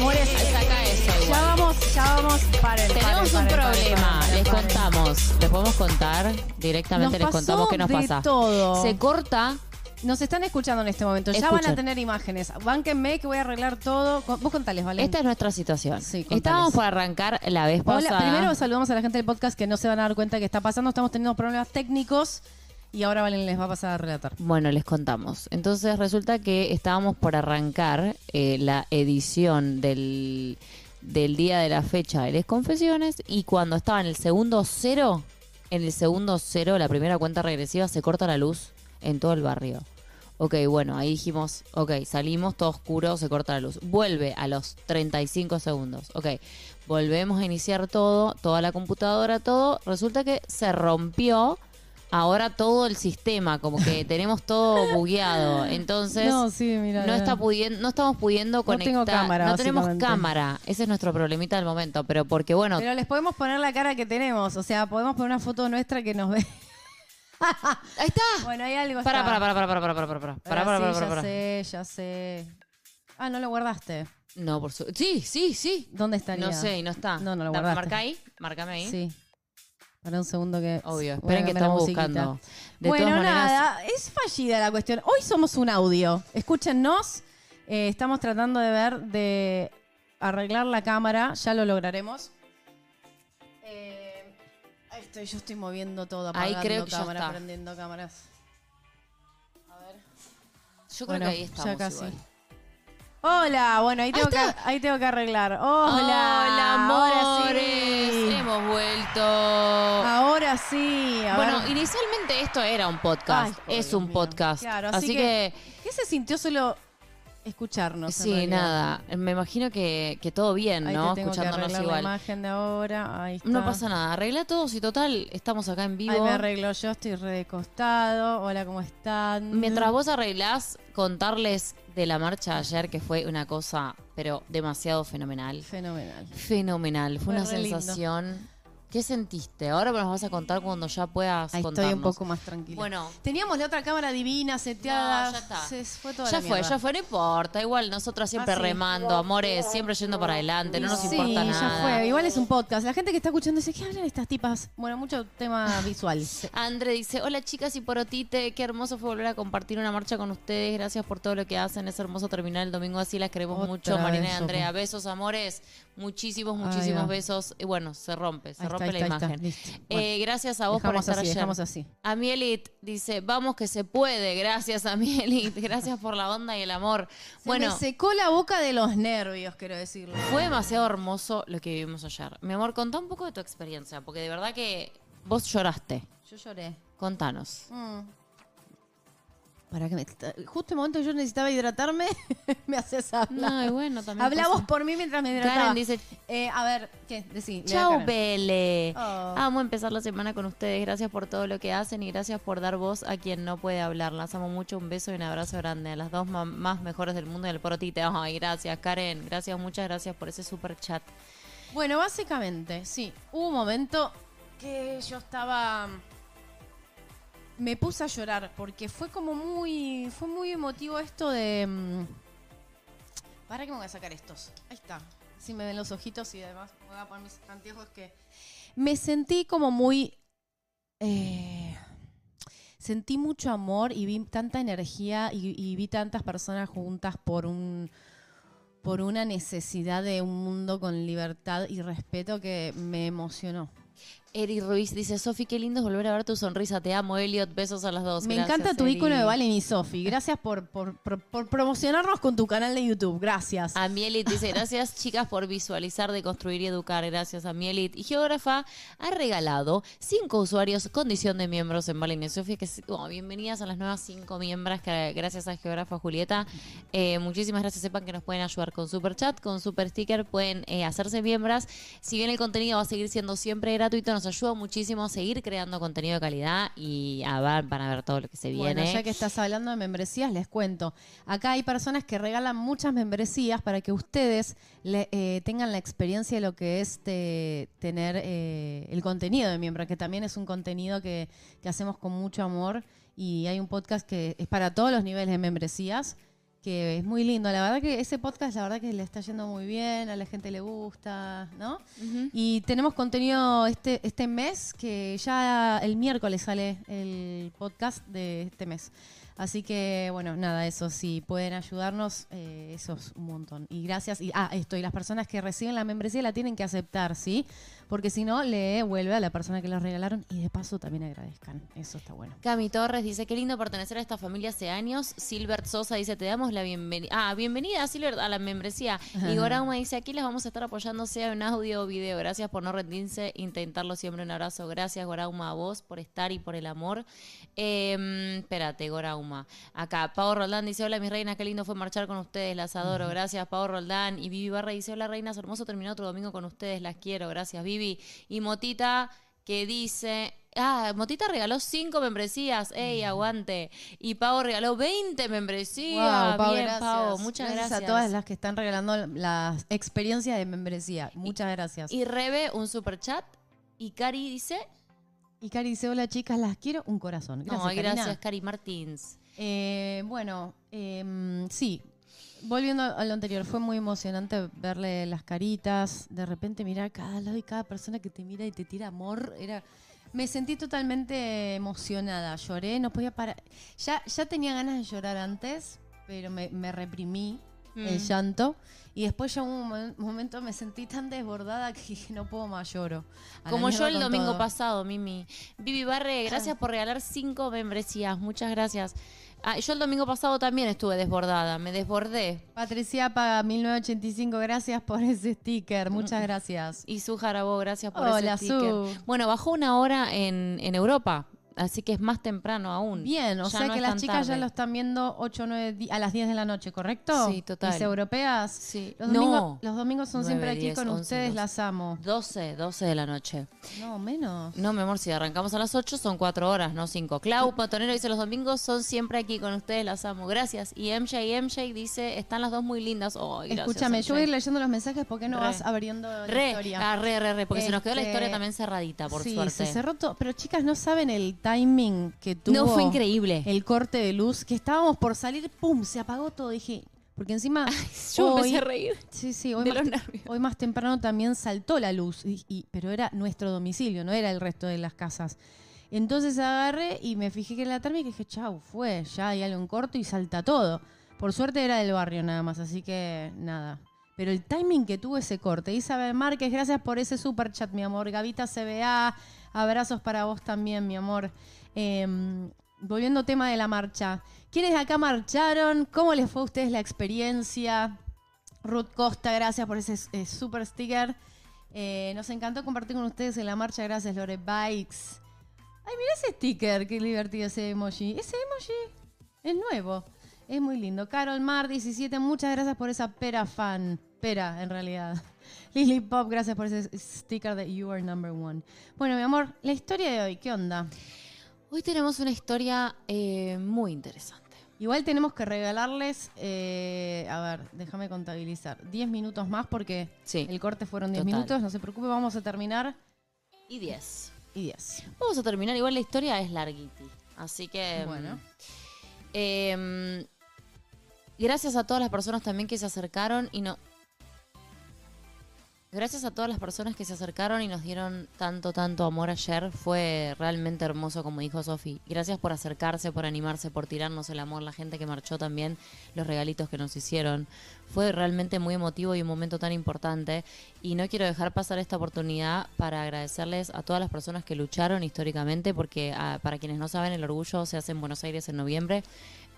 Amores, Saca eso ya vamos, ya vamos. Paren, Tenemos paren, un paren, problema, les contamos, les podemos contar directamente, Nos les contamos qué nos de pasa. todo. Se corta, Nos están escuchando en este momento. Ya van a tener imágenes. Bánquenme que voy a arreglar todo. Vos contales, ¿vale? esta es nuestra situación. Sí. Estábamos por arrancar la vez Hola, pasada. primero saludamos a la gente del podcast que no se van a dar cuenta que está pasando. Estamos teniendo problemas técnicos y ahora Valen les va a pasar a relatar. Bueno, les contamos. Entonces resulta que estábamos por arrancar eh, la edición del, del día de la fecha de las confesiones y cuando estaba en el segundo cero, en el segundo cero, la primera cuenta regresiva, se corta la luz en todo el barrio. Ok, bueno, ahí dijimos, ok, salimos, todo oscuro, se corta la luz. Vuelve a los 35 segundos. Ok, volvemos a iniciar todo, toda la computadora, todo. Resulta que se rompió ahora todo el sistema, como que tenemos todo bugueado. Entonces, No, no, sí, mira. está pudiendo, no estamos pudiendo No conectar. tengo cámara, no tenemos cámara. Ese es nuestro problemita del momento. Pero porque, bueno, Pero les podemos poner la cara que tenemos. O sea, podemos poner una foto nuestra que nos ve. ahí está. Bueno, hay algo. Para, para, para, para, para, para, para, para, para, para, para, ya sé, ya sé. Ah, no lo guardaste. No, por su... Sí, sí, sí. ¿Dónde estaría? No sé, y no está. No, no lo Da- guardaste. Marca ahí, márcame ahí. Sí. Para un segundo que. Obvio, esperen que estamos buscando. De bueno, todas maneras, nada, es fallida la cuestión. Hoy somos un audio. Escúchennos. Eh, estamos tratando de ver, de arreglar la cámara. Ya lo lograremos. Eh, ahí estoy, yo estoy moviendo todo, Ahí apagando creo que ya cámara, está. prendiendo cámaras. A ver. yo creo Bueno, que ahí estamos ya casi. igual. Hola, bueno, ahí tengo, que, está. ahí tengo que arreglar. Hola, Hola, amores. Ahora sí. a bueno, ver. inicialmente esto era un podcast. Ay, es un mío. podcast. Claro, así, así que, ¿Qué se sintió solo escucharnos? sí, nada. Me imagino que, que todo bien, Ahí ¿no? te tengo que Escuchándonos la igual. imagen de ahora. Ahí está. No pasa nada. Arregla todo. Si total, estamos acá en vivo. Ahí me arreglo yo, estoy re de costado. Hola, ¿cómo están? Mientras vos arreglás, contarles de la marcha ayer, que fue una cosa, pero demasiado fenomenal. Fenomenal. Fenomenal. Fue Fue una lindo. ¿Qué sentiste? Ahora me nos vas a contar cuando ya puedas Ahí contarnos. estoy un poco más tranquila. Bueno, Teníamos la otra cámara divina, seteada. No, ya está. Se fue toda ya la fue, mierda. ya fue, no importa. Igual nosotras siempre Ah, sí. remando, amores, siempre yendo para adelante, no nos sí, importa ya nada. fue. Igual es un podcast. La gente que está escuchando dice, ¿qué hablan estas tipas? Bueno, mucho tema visual. André dice, hola chicas y porotite, qué hermoso fue volver a compartir una marcha con ustedes, gracias por todo lo que hacen, es hermoso terminar el domingo así, las queremos Otra mucho, Marina y Andrea, besos amores, muchísimos, muchísimos besos, y bueno, se rompe, se Ahí rompe la está, ahí está. imagen. Eh, Bueno, gracias a vos por estar así, ayer. dejamos así. A Mielit dice, vamos que se puede, gracias a Mielit, gracias por la onda y el amor. Se bueno, me secó la boca de los nervios, quiero decirlo. fue demasiado hermoso lo que vivimos ayer. Mi amor, contá un poco de tu experiencia, porque de verdad que vos lloraste. Yo lloré. Contanos. Mm. Para que me, justo el momento que yo necesitaba hidratarme, me haces hablar. No, y bueno, también pasa. por mí mientras me hidrataba. Karen dice, Eh, a ver, ¿qué? Decí. Karen. Bele. Oh. Amo empezar la semana con ustedes. Gracias por todo lo que hacen y gracias por dar voz a quien no puede hablar. Las amo mucho. Un beso y un abrazo grande. A las dos más mejores del mundo y el porotite. Ay, gracias, Karen. Gracias, muchas gracias por ese super chat. Bueno, básicamente, sí. Hubo un momento que yo estaba. Me puse a llorar porque fue como muy. Fue muy emotivo esto de. mm, Para que me voy a sacar estos. Ahí está. Si me ven los ojitos y además voy a poner mis anteojos que. Me sentí como muy. eh, sentí mucho amor y vi tanta energía y, y vi tantas personas juntas por un por una necesidad de un mundo con libertad y respeto que me emocionó. Eri Ruiz dice, Sofi, qué lindo es volver a ver tu sonrisa. Te amo, Elliot. Besos a las dos. me Gracias, encanta tu Eri. icono de Valen y Sofi. Gracias por, por- por- por promocionarnos con tu canal de YouTube. Gracias. A Mielit dice, gracias chicas por visualizar, deconstruir y educar. Gracias a Mielit. Y Geógrafa ha regalado cinco usuarios condición de miembros en Valen y Sofía. Que oh, bienvenidas a las nuevas cinco miembros. Que, gracias a Geógrafa Julieta. Eh, muchísimas gracias. Sepan que nos pueden ayudar con super chat, con super sticker. Pueden eh, hacerse miembros. Si bien el contenido va a seguir siendo siempre gratuito, nos ayuda muchísimo a seguir creando contenido de calidad y a ver, van a ver todo lo que se viene. Bueno, ya que estás hablando de membresías, les cuento. Acá hay personas que regalan muchas membresías para que ustedes le- eh, tengan la experiencia de lo que es te- tener eh, el contenido de miembro, que también es un contenido que, que hacemos con mucho amor y hay un podcast que es para todos los niveles de membresías. Que es muy lindo. La verdad que ese podcast, la verdad que le está yendo muy bien, a la gente le gusta, ¿no? Y tenemos contenido este, este mes, que ya el miércoles sale el podcast de este mes. Así que, bueno, nada, eso, si pueden ayudarnos, eh, eso es un montón. Y gracias. Y, ah, esto, y las personas que reciben la membresía la tienen que aceptar, ¿sí? Porque si no, le devuelve a la persona que la regalaron y de paso también agradezcan. Eso está bueno. Cami Torres dice, qué lindo pertenecer a esta familia hace años. Silbert Sosa dice, te damos la bienvenida. Ah, bienvenida Silbert a la membresía. Y Gorauma dice, aquí les vamos a estar apoyando sea en audio o video. Gracias por no rendirse, intentarlo siempre. Un abrazo. Gracias Gorauma a vos por estar y por el amor. Eh, espérate, Gorauma. Acá, Pau Roldán dice, hola mis reinas, qué lindo fue marchar con ustedes, las adoro. Gracias, Pau Roldán. Y Vivi Barra dice, hola reinas, hermoso terminar otro domingo con ustedes, las quiero. Gracias, Vivi. Y Motita que dice, ah, Motita regaló cinco membresías, ey, aguante. Y Pau regaló 20 membresías. Wow, Pau, Bien, gracias. Pau, muchas gracias. a todas las que están regalando las experiencias de membresía. Muchas gracias. Y Rebe, un super chat. Y Cari dice, Y Cari dice, hola chicas, las quiero, un corazón. Gracias, no, gracias, Cari Martins. Eh, bueno, em, sí. Volviendo a lo anterior, fue muy emocionante verle las caritas, de repente mirar cada lado y cada persona que te mira y te tira amor. Era, me sentí totalmente emocionada, lloré, no podía parar. Ya, ya tenía ganas de llorar antes, pero me, me reprimí el Mm. llanto. Y después ya un momen- momento me sentí tan desbordada que dije, no puedo más, lloro. A Como yo el domingo todo. pasado, Mimi. Vivi Barre, gracias por regalar cinco membresías. Muchas gracias. Ah, yo el domingo pasado también estuve desbordada. Me desbordé. Patricia Paga 1985, gracias por ese sticker, Mm. muchas gracias. Y su Jarabó, gracias por Hola, ese sticker. Su. Bueno, bajó una hora en, en Europa, así que es más temprano aún. Bien, o Ya sea no que las chicas ya lo están viendo 8 o 9 di- a las 10 de la noche, ¿correcto? Sí, total. Mis europeas. Sí. Los, No. domingos, los domingos son 9, siempre aquí 10, con 11, ustedes, 12. las amo. 12, 12 de la noche. No, menos. No, mi amor, si arrancamos a las 8 son 4 horas, no 5. Clau Patonero dice, los domingos son siempre aquí con ustedes, las amo. Gracias. Y MJ MJ dice, están las dos muy lindas. Oh, gracias, Escúchame, yo voy a ir leyendo los mensajes porque no Re. vas abriendo la Re, historia. ah, re, re, re, porque se nos quedó la Este, historia también cerradita, por sí, suerte. se cerró todo. Pero chicas, no saben el timing que tuvo. No, fue increíble. El corte de luz, que estábamos por salir, ¡pum! Se apagó todo. Dije, porque encima. Yo hoy- empecé a reír Sí, sí, hoy de más, los nervios. hoy más temprano también saltó la luz, y- y- pero era nuestro domicilio, no era el resto de las casas. Entonces agarré y me fijé que era la térmica y dije, chau, fue, ya hay algo en corto y salta todo. Por suerte era del barrio nada más, así que nada. Pero el timing que tuvo ese corte. Isabel Márquez, gracias por ese super chat, mi amor. Gavita CBA, abrazos para vos también, mi amor. Em, volviendo al tema de la marcha. ¿Quiénes de acá marcharon? ¿Cómo les fue a ustedes la experiencia? Ruth Costa, gracias por ese eh, super sticker. Eh, nos encantó compartir con ustedes en la marcha. Gracias, Lore Bikes. Ay, mira ese sticker. Qué divertido ese emoji. Ese emoji es nuevo. Es muy lindo. Carol Mar, 17. Muchas gracias por esa pera fan. Pera, en realidad. Lily Pop, gracias por ese sticker de You Are Number One. Bueno, mi amor, la historia de hoy, ¿qué onda? Hoy tenemos una historia eh, muy interesante. Igual tenemos que regalarles, eh, a ver, déjame contabilizar, 10 minutos más porque Sí. el corte fueron 10 Total. minutos, no se preocupe, vamos a terminar Y 10. y 10. Vamos a terminar, igual la historia es larguiti. Así que... Bueno. eh, gracias a todas las personas también que se acercaron y no... Gracias a todas las personas que se acercaron y nos dieron tanto, tanto amor ayer. Fue realmente hermoso, como dijo Sofi. Gracias por acercarse, por animarse, por tirarnos el amor. La gente que marchó también, los regalitos que nos hicieron. Fue realmente muy emotivo y un momento tan importante. Y no quiero dejar pasar esta oportunidad para agradecerles a todas las personas que lucharon históricamente, porque ah, para quienes no saben, el orgullo se hace en Buenos Aires en noviembre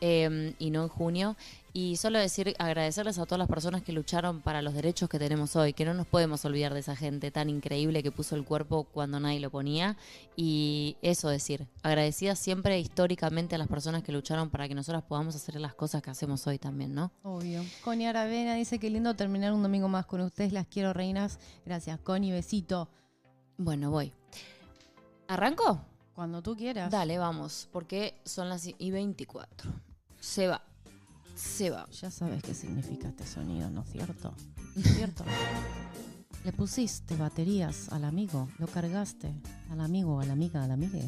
eh, y no en junio. Y solo decir, agradecerles a todas las personas que lucharon para los derechos que tenemos hoy, que no nos podemos olvidar de esa gente tan increíble que puso el cuerpo cuando nadie lo ponía. Y eso decir, agradecidas siempre históricamente a las personas que lucharon para que nosotras podamos hacer las cosas que hacemos hoy también, ¿no? Obvio. Connie Aravena dice que lindo terminar un domingo más con ustedes, las quiero reinas. Gracias, Connie, besito. Bueno, voy. ¿Arranco? Cuando tú quieras. Dale, vamos, porque son las y 24. Se va. Se va. Ya sabes qué significa este sonido, ¿no es cierto? ¿No es cierto? Le pusiste baterías al amigo, lo cargaste al amigo, a la amiga, a la amiga.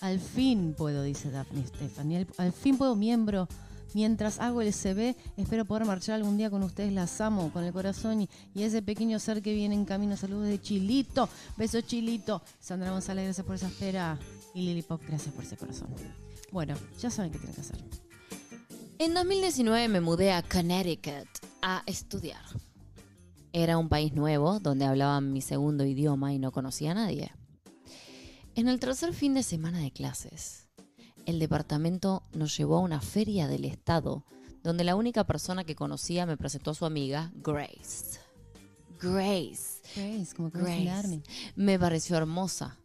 Al fin puedo, dice Daphne Stephanie. Al, al fin puedo, miembro. Mientras hago el CB, espero poder marchar algún día con ustedes. Las amo con el corazón y, y ese pequeño ser que viene en camino. Saludos de Chilito. Beso Chilito. Sandra González, gracias por esa espera. Y Lili Pop, gracias por ese corazón. Bueno, ya saben qué tienen que hacer. En 2019 me mudé a Connecticut a estudiar. Era un país nuevo donde hablaban mi segundo idioma y no conocía a nadie. En el tercer fin de semana de clases, el departamento nos llevó a una feria del estado donde la única persona que conocía me presentó a su amiga Grace. Grace. Grace, como Grace. Me pareció hermosa.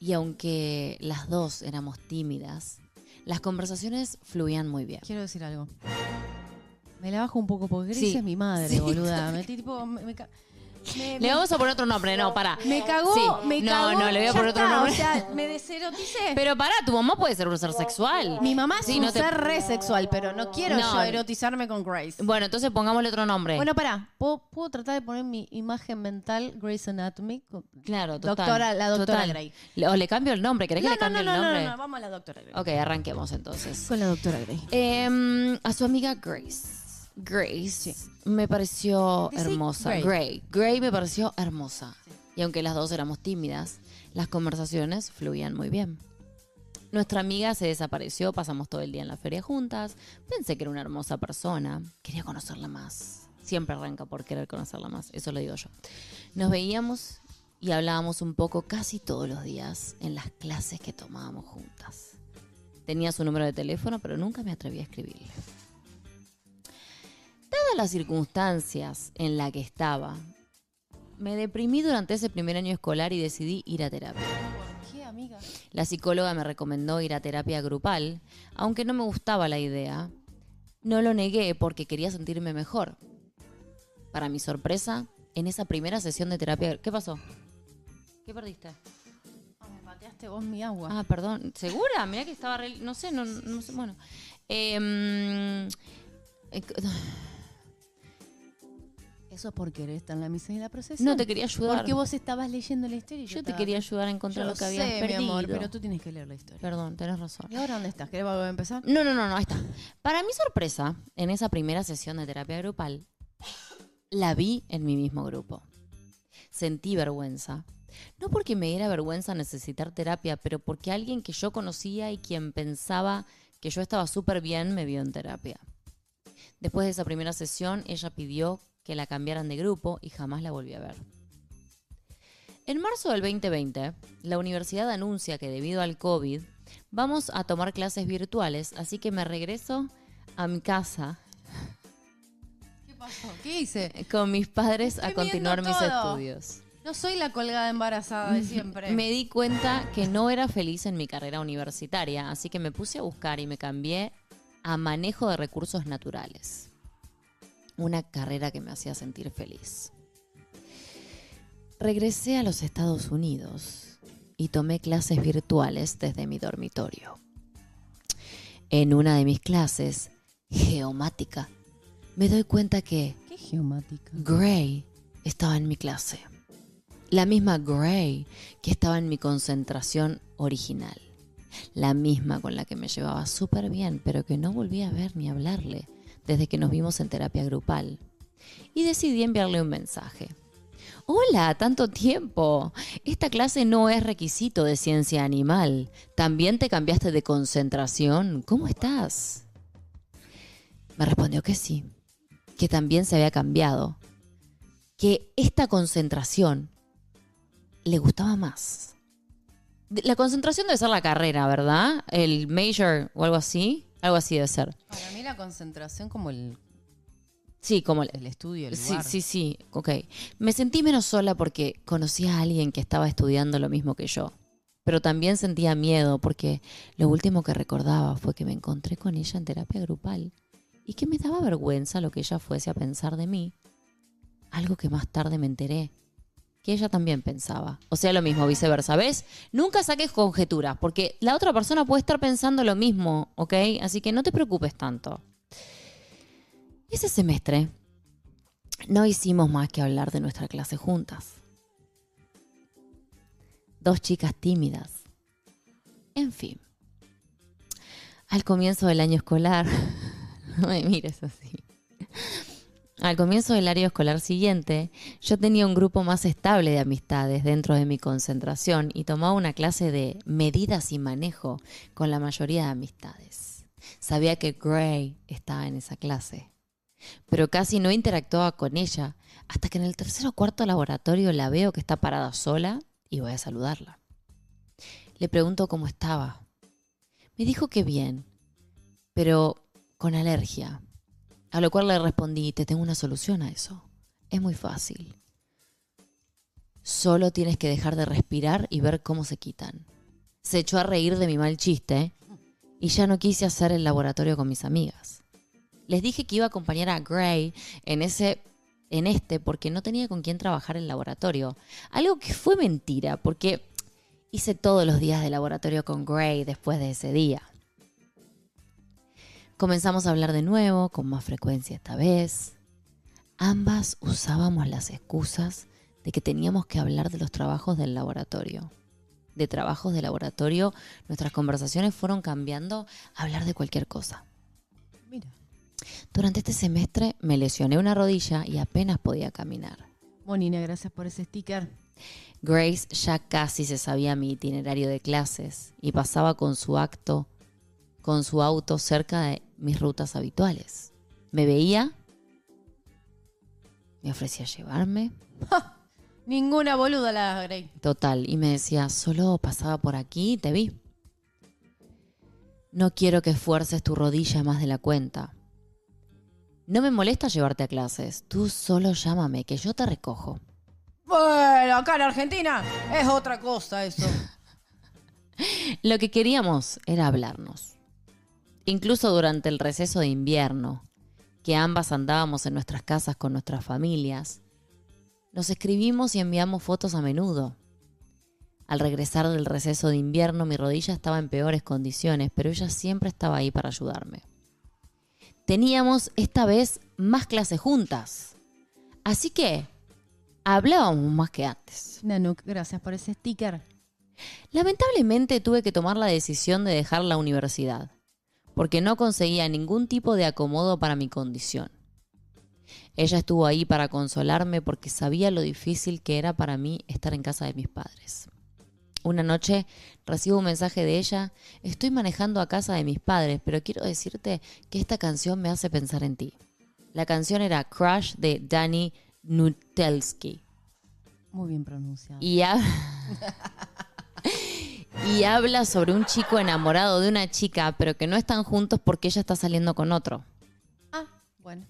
Y aunque las dos éramos tímidas, las conversaciones fluían muy bien. Quiero decir algo. Me la bajo un poco porque Sí. es mi madre, Sí, boluda. Me, tipo, me, me ca- me- Le vamos a poner otro nombre, no, para. me cagó, Sí. me no, cagó. No, le voy a poner otro está, nombre. O sea, me deseroticé. Pero para, tu mamá puede ser un ser sexual. mi mamá es Sí, un no te- ser re sexual, pero no quiero No. yo erotizarme con Grace. Bueno, entonces pongámosle otro nombre. Bueno, pará. ¿Puedo, puedo tratar de poner mi imagen mental Grace Anatomy? claro, total. Doctora- la doctora total. Grey. O le cambio el nombre, ¿querés No, que le no, cambie no, el no, nombre? no, no, vamos a la doctora Grey. Ok, arranquemos entonces. Con la doctora Grey. Em, a su amiga Grace. Grace me pareció hermosa. Grey. Gray. Gray me pareció hermosa. Y aunque las dos éramos tímidas, las conversaciones fluían muy bien. Nuestra amiga se desapareció, pasamos todo el día en la feria juntas. Pensé que era una hermosa persona. Quería conocerla más. Siempre arranca por querer conocerla más, eso lo digo yo. Nos veíamos y hablábamos un poco casi todos los días en las clases que tomábamos juntas. Tenía su número de teléfono, pero nunca me atreví a escribirle. Dadas las circunstancias en las que estaba, me deprimí durante ese primer año escolar y decidí ir a terapia. ¿Por qué, amiga? La psicóloga me recomendó ir a terapia grupal, aunque no me gustaba la idea. No lo negué porque quería sentirme mejor. Para mi sorpresa, en esa primera sesión de terapia... ¿Qué pasó? ¿Qué perdiste? Ah, me pateaste vos mi agua. Ah, perdón. ¿Segura? Mira que estaba... re- No sé, no, no sé. Bueno. Em, eh, Eso es por querer estar en la misa y la procesión. no te quería ayudar. Porque vos estabas leyendo la historia y Yo te estaba- quería ayudar a encontrar Yo lo que habías sé, perdido. mi amor, pero tú tienes que leer la historia. Perdón, tenés razón. ¿Y ahora dónde estás? ¿Querés volver a empezar? No, no, no, no, ahí está. Para mi sorpresa, en esa primera sesión de terapia grupal, la vi en mi mismo grupo. Sentí vergüenza. No porque me diera vergüenza necesitar terapia, pero porque alguien que yo conocía y quien pensaba que yo estaba súper bien me vio en terapia. Después de esa primera sesión, ella pidió que la cambiaran de grupo y jamás la volví a ver. En marzo del 2020, la universidad anuncia que debido al COVID vamos a tomar clases virtuales, así que me regreso a mi casa ¿Qué pasó? ¿Qué hice? con mis padres Estoy a continuar mis todo. estudios. No soy la colgada embarazada de siempre. Me di cuenta que no era feliz en mi carrera universitaria, así que me puse a buscar y me cambié a manejo de recursos naturales. Una carrera que me hacía sentir feliz. Regresé a los Estados Unidos y tomé clases virtuales desde mi dormitorio. En una de mis clases, geomática, me doy cuenta que ¿Qué geomática? Gray estaba en mi clase. La misma Gray que estaba en mi concentración original. La misma con la que me llevaba súper bien, pero que no volví a ver ni hablarle desde que nos vimos en terapia grupal. Y decidí enviarle un mensaje. Hola, tanto tiempo. Esta clase no es requisito de ciencia animal. ¿También te cambiaste de concentración? ¿Cómo estás? Me respondió que sí, que también se había cambiado, que esta concentración le gustaba más. La concentración debe ser la carrera, ¿verdad? El major o algo así. Algo así debe ser. Para mí la concentración como el, Sí, como el, el estudio, el Sí, lugar. sí, sí, ok. Me sentí menos sola porque conocí a alguien que estaba estudiando lo mismo que yo. Pero también sentía miedo porque lo último que recordaba fue que me encontré con ella en terapia grupal y que me daba vergüenza lo que ella fuese a pensar de mí. Algo que más tarde me enteré que ella también pensaba. O sea, lo mismo, viceversa. ¿Ves? Nunca saques conjeturas porque la otra persona puede estar pensando lo mismo, ¿ok? Así que no te preocupes tanto. Ese semestre no hicimos más que hablar de nuestra clase juntas. Dos chicas tímidas En fin. Al comienzo del año escolar, no me mires así. Al comienzo del año escolar siguiente, yo tenía un grupo más estable de amistades dentro de mi concentración y tomaba una clase de medidas y manejo con la mayoría de amistades. Sabía que Gray estaba en esa clase, pero casi no interactuaba con ella hasta que en el tercer o cuarto laboratorio la veo que está parada sola y voy a saludarla. Le pregunto cómo estaba. Me dijo que bien, pero con alergia. A lo cual le respondí, te tengo una solución a eso. Es muy fácil. Solo tienes que dejar de respirar y ver cómo se quitan. Se echó a reír de mi mal chiste y ya no quise hacer el laboratorio con mis amigas. Les dije que iba a acompañar a Gray en ese en este porque no tenía con quién trabajar el laboratorio. Algo que fue mentira, porque hice todos los días de laboratorio con Gray después de ese día. Comenzamos a hablar de nuevo, con más frecuencia esta vez. Ambas usábamos las excusas de que teníamos que hablar de los trabajos del laboratorio. De trabajos de laboratorio, nuestras conversaciones fueron cambiando a hablar de cualquier cosa. Mira. Durante este semestre me lesioné una rodilla y apenas podía caminar. Monina, gracias por ese sticker. Grace ya casi se sabía mi itinerario de clases y pasaba con su acto, con su auto cerca de mis rutas habituales. Me veía, me ofrecía llevarme, Ninguna boluda la Grey. total, y me decía, solo pasaba por aquí y te vi. No quiero que esfuerces tu rodilla más de la cuenta. No me molesta llevarte a clases, tú solo llámame, que yo te recojo. Bueno, acá en Argentina es otra cosa eso. Lo que queríamos era hablarnos. Incluso durante el receso de invierno, que ambas andábamos en nuestras casas con nuestras familias, nos escribimos y enviamos fotos a menudo. Al regresar del receso de invierno mi rodilla estaba en peores condiciones, pero ella siempre estaba ahí para ayudarme. Teníamos esta vez más clases juntas. Así que hablábamos más que antes. Nanuk, gracias por ese sticker. Lamentablemente tuve que tomar la decisión de dejar la universidad, porque no conseguía ningún tipo de acomodo para mi condición. Ella estuvo ahí para consolarme porque sabía lo difícil que era para mí estar en casa de mis padres. Una noche recibo un mensaje de ella, estoy manejando a casa de mis padres, pero quiero decirte que esta canción me hace pensar en ti. La canción era Crush de Danny Nutelski. Muy bien pronunciado. Y, ha- y habla sobre un chico enamorado de una chica, pero que no están juntos porque ella está saliendo con otro. Ah, bueno.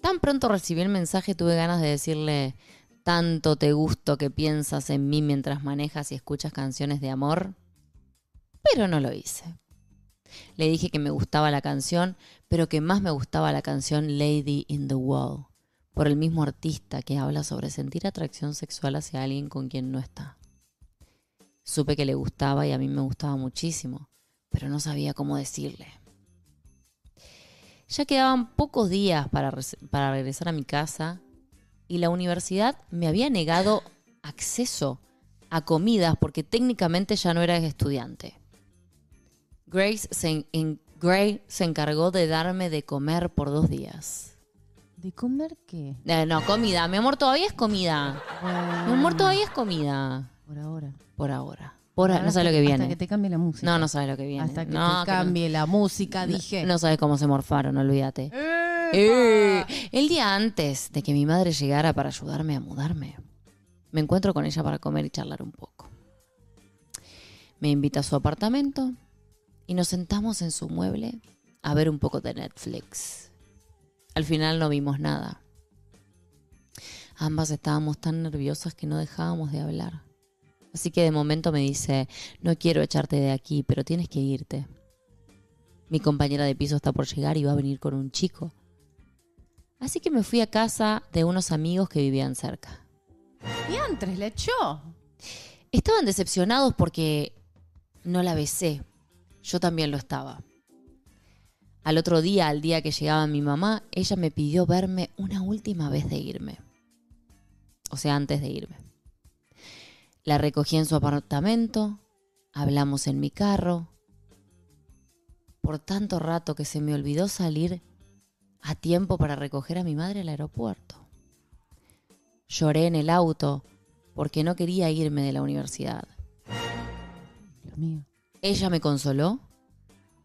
Tan pronto recibí el mensaje tuve ganas de decirle, tanto te gusto que piensas en mí mientras manejas y escuchas canciones de amor, pero no lo hice. Le dije que me gustaba la canción, pero que más me gustaba la canción Lady in the Wall, por el mismo artista que habla sobre sentir atracción sexual hacia alguien con quien no está. Supe que le gustaba y a mí me gustaba muchísimo, pero no sabía cómo decirle. Ya quedaban pocos días para, para regresar a mi casa y la universidad me había negado acceso a comidas porque técnicamente ya no era estudiante. Grace se, en- Gray se encargó de darme de comer por dos días. ¿De comer qué? Eh, no, comida. Mi amor, todavía es comida. Mi amor, todavía es comida. Por ahora. Por ahora. Por Ahora no sabes lo que viene. Hasta que te cambie la música. No, no sabes lo que viene. Hasta que No, te que no- cambie la música, dije. No sabes cómo se morfaron, olvídate. Eh, el día antes de que mi madre llegara para ayudarme a mudarme, me encuentro con ella para comer y charlar un poco. Me invita a su apartamento y nos sentamos en su mueble a ver un poco de Netflix. Al final no vimos nada. Ambas estábamos tan nerviosas que no dejábamos de hablar. Así que de momento me dice, no quiero echarte de aquí, pero tienes que irte. Mi compañera de piso está por llegar y va a venir con un chico. Así que me fui a casa de unos amigos que vivían cerca. Diantres, le echó. Estaban decepcionados porque no la besé. Yo también lo estaba. Al otro día, al día que llegaba mi mamá, ella me pidió verme una última vez de irme. O sea, antes de irme. La recogí en su apartamento hablamos en mi carro, por tanto rato que se me olvidó salir a tiempo para recoger a mi madre al aeropuerto. Lloré en el auto porque no quería irme de la universidad. Dios mío. Ella me consoló,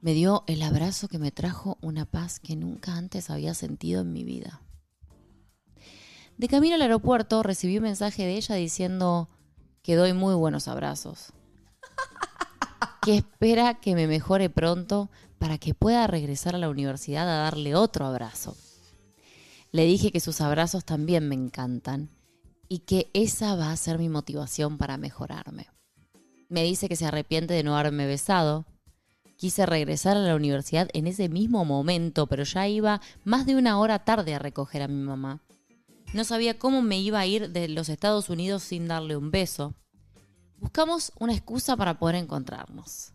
me dio el abrazo que me trajo una paz que nunca antes había sentido en mi vida. De camino al aeropuerto recibí un mensaje de ella diciendo que doy muy buenos abrazos, que espera que me mejore pronto para que pueda regresar a la universidad a darle otro abrazo. Le dije que sus abrazos también me encantan y que esa va a ser mi motivación para mejorarme. Me dice que se arrepiente de no haberme besado. Quise regresar a la universidad en ese mismo momento, pero ya iba más de una hora tarde a recoger a mi mamá. No sabía cómo me iba a ir de los Estados Unidos sin darle un beso. Buscamos una excusa para poder encontrarnos.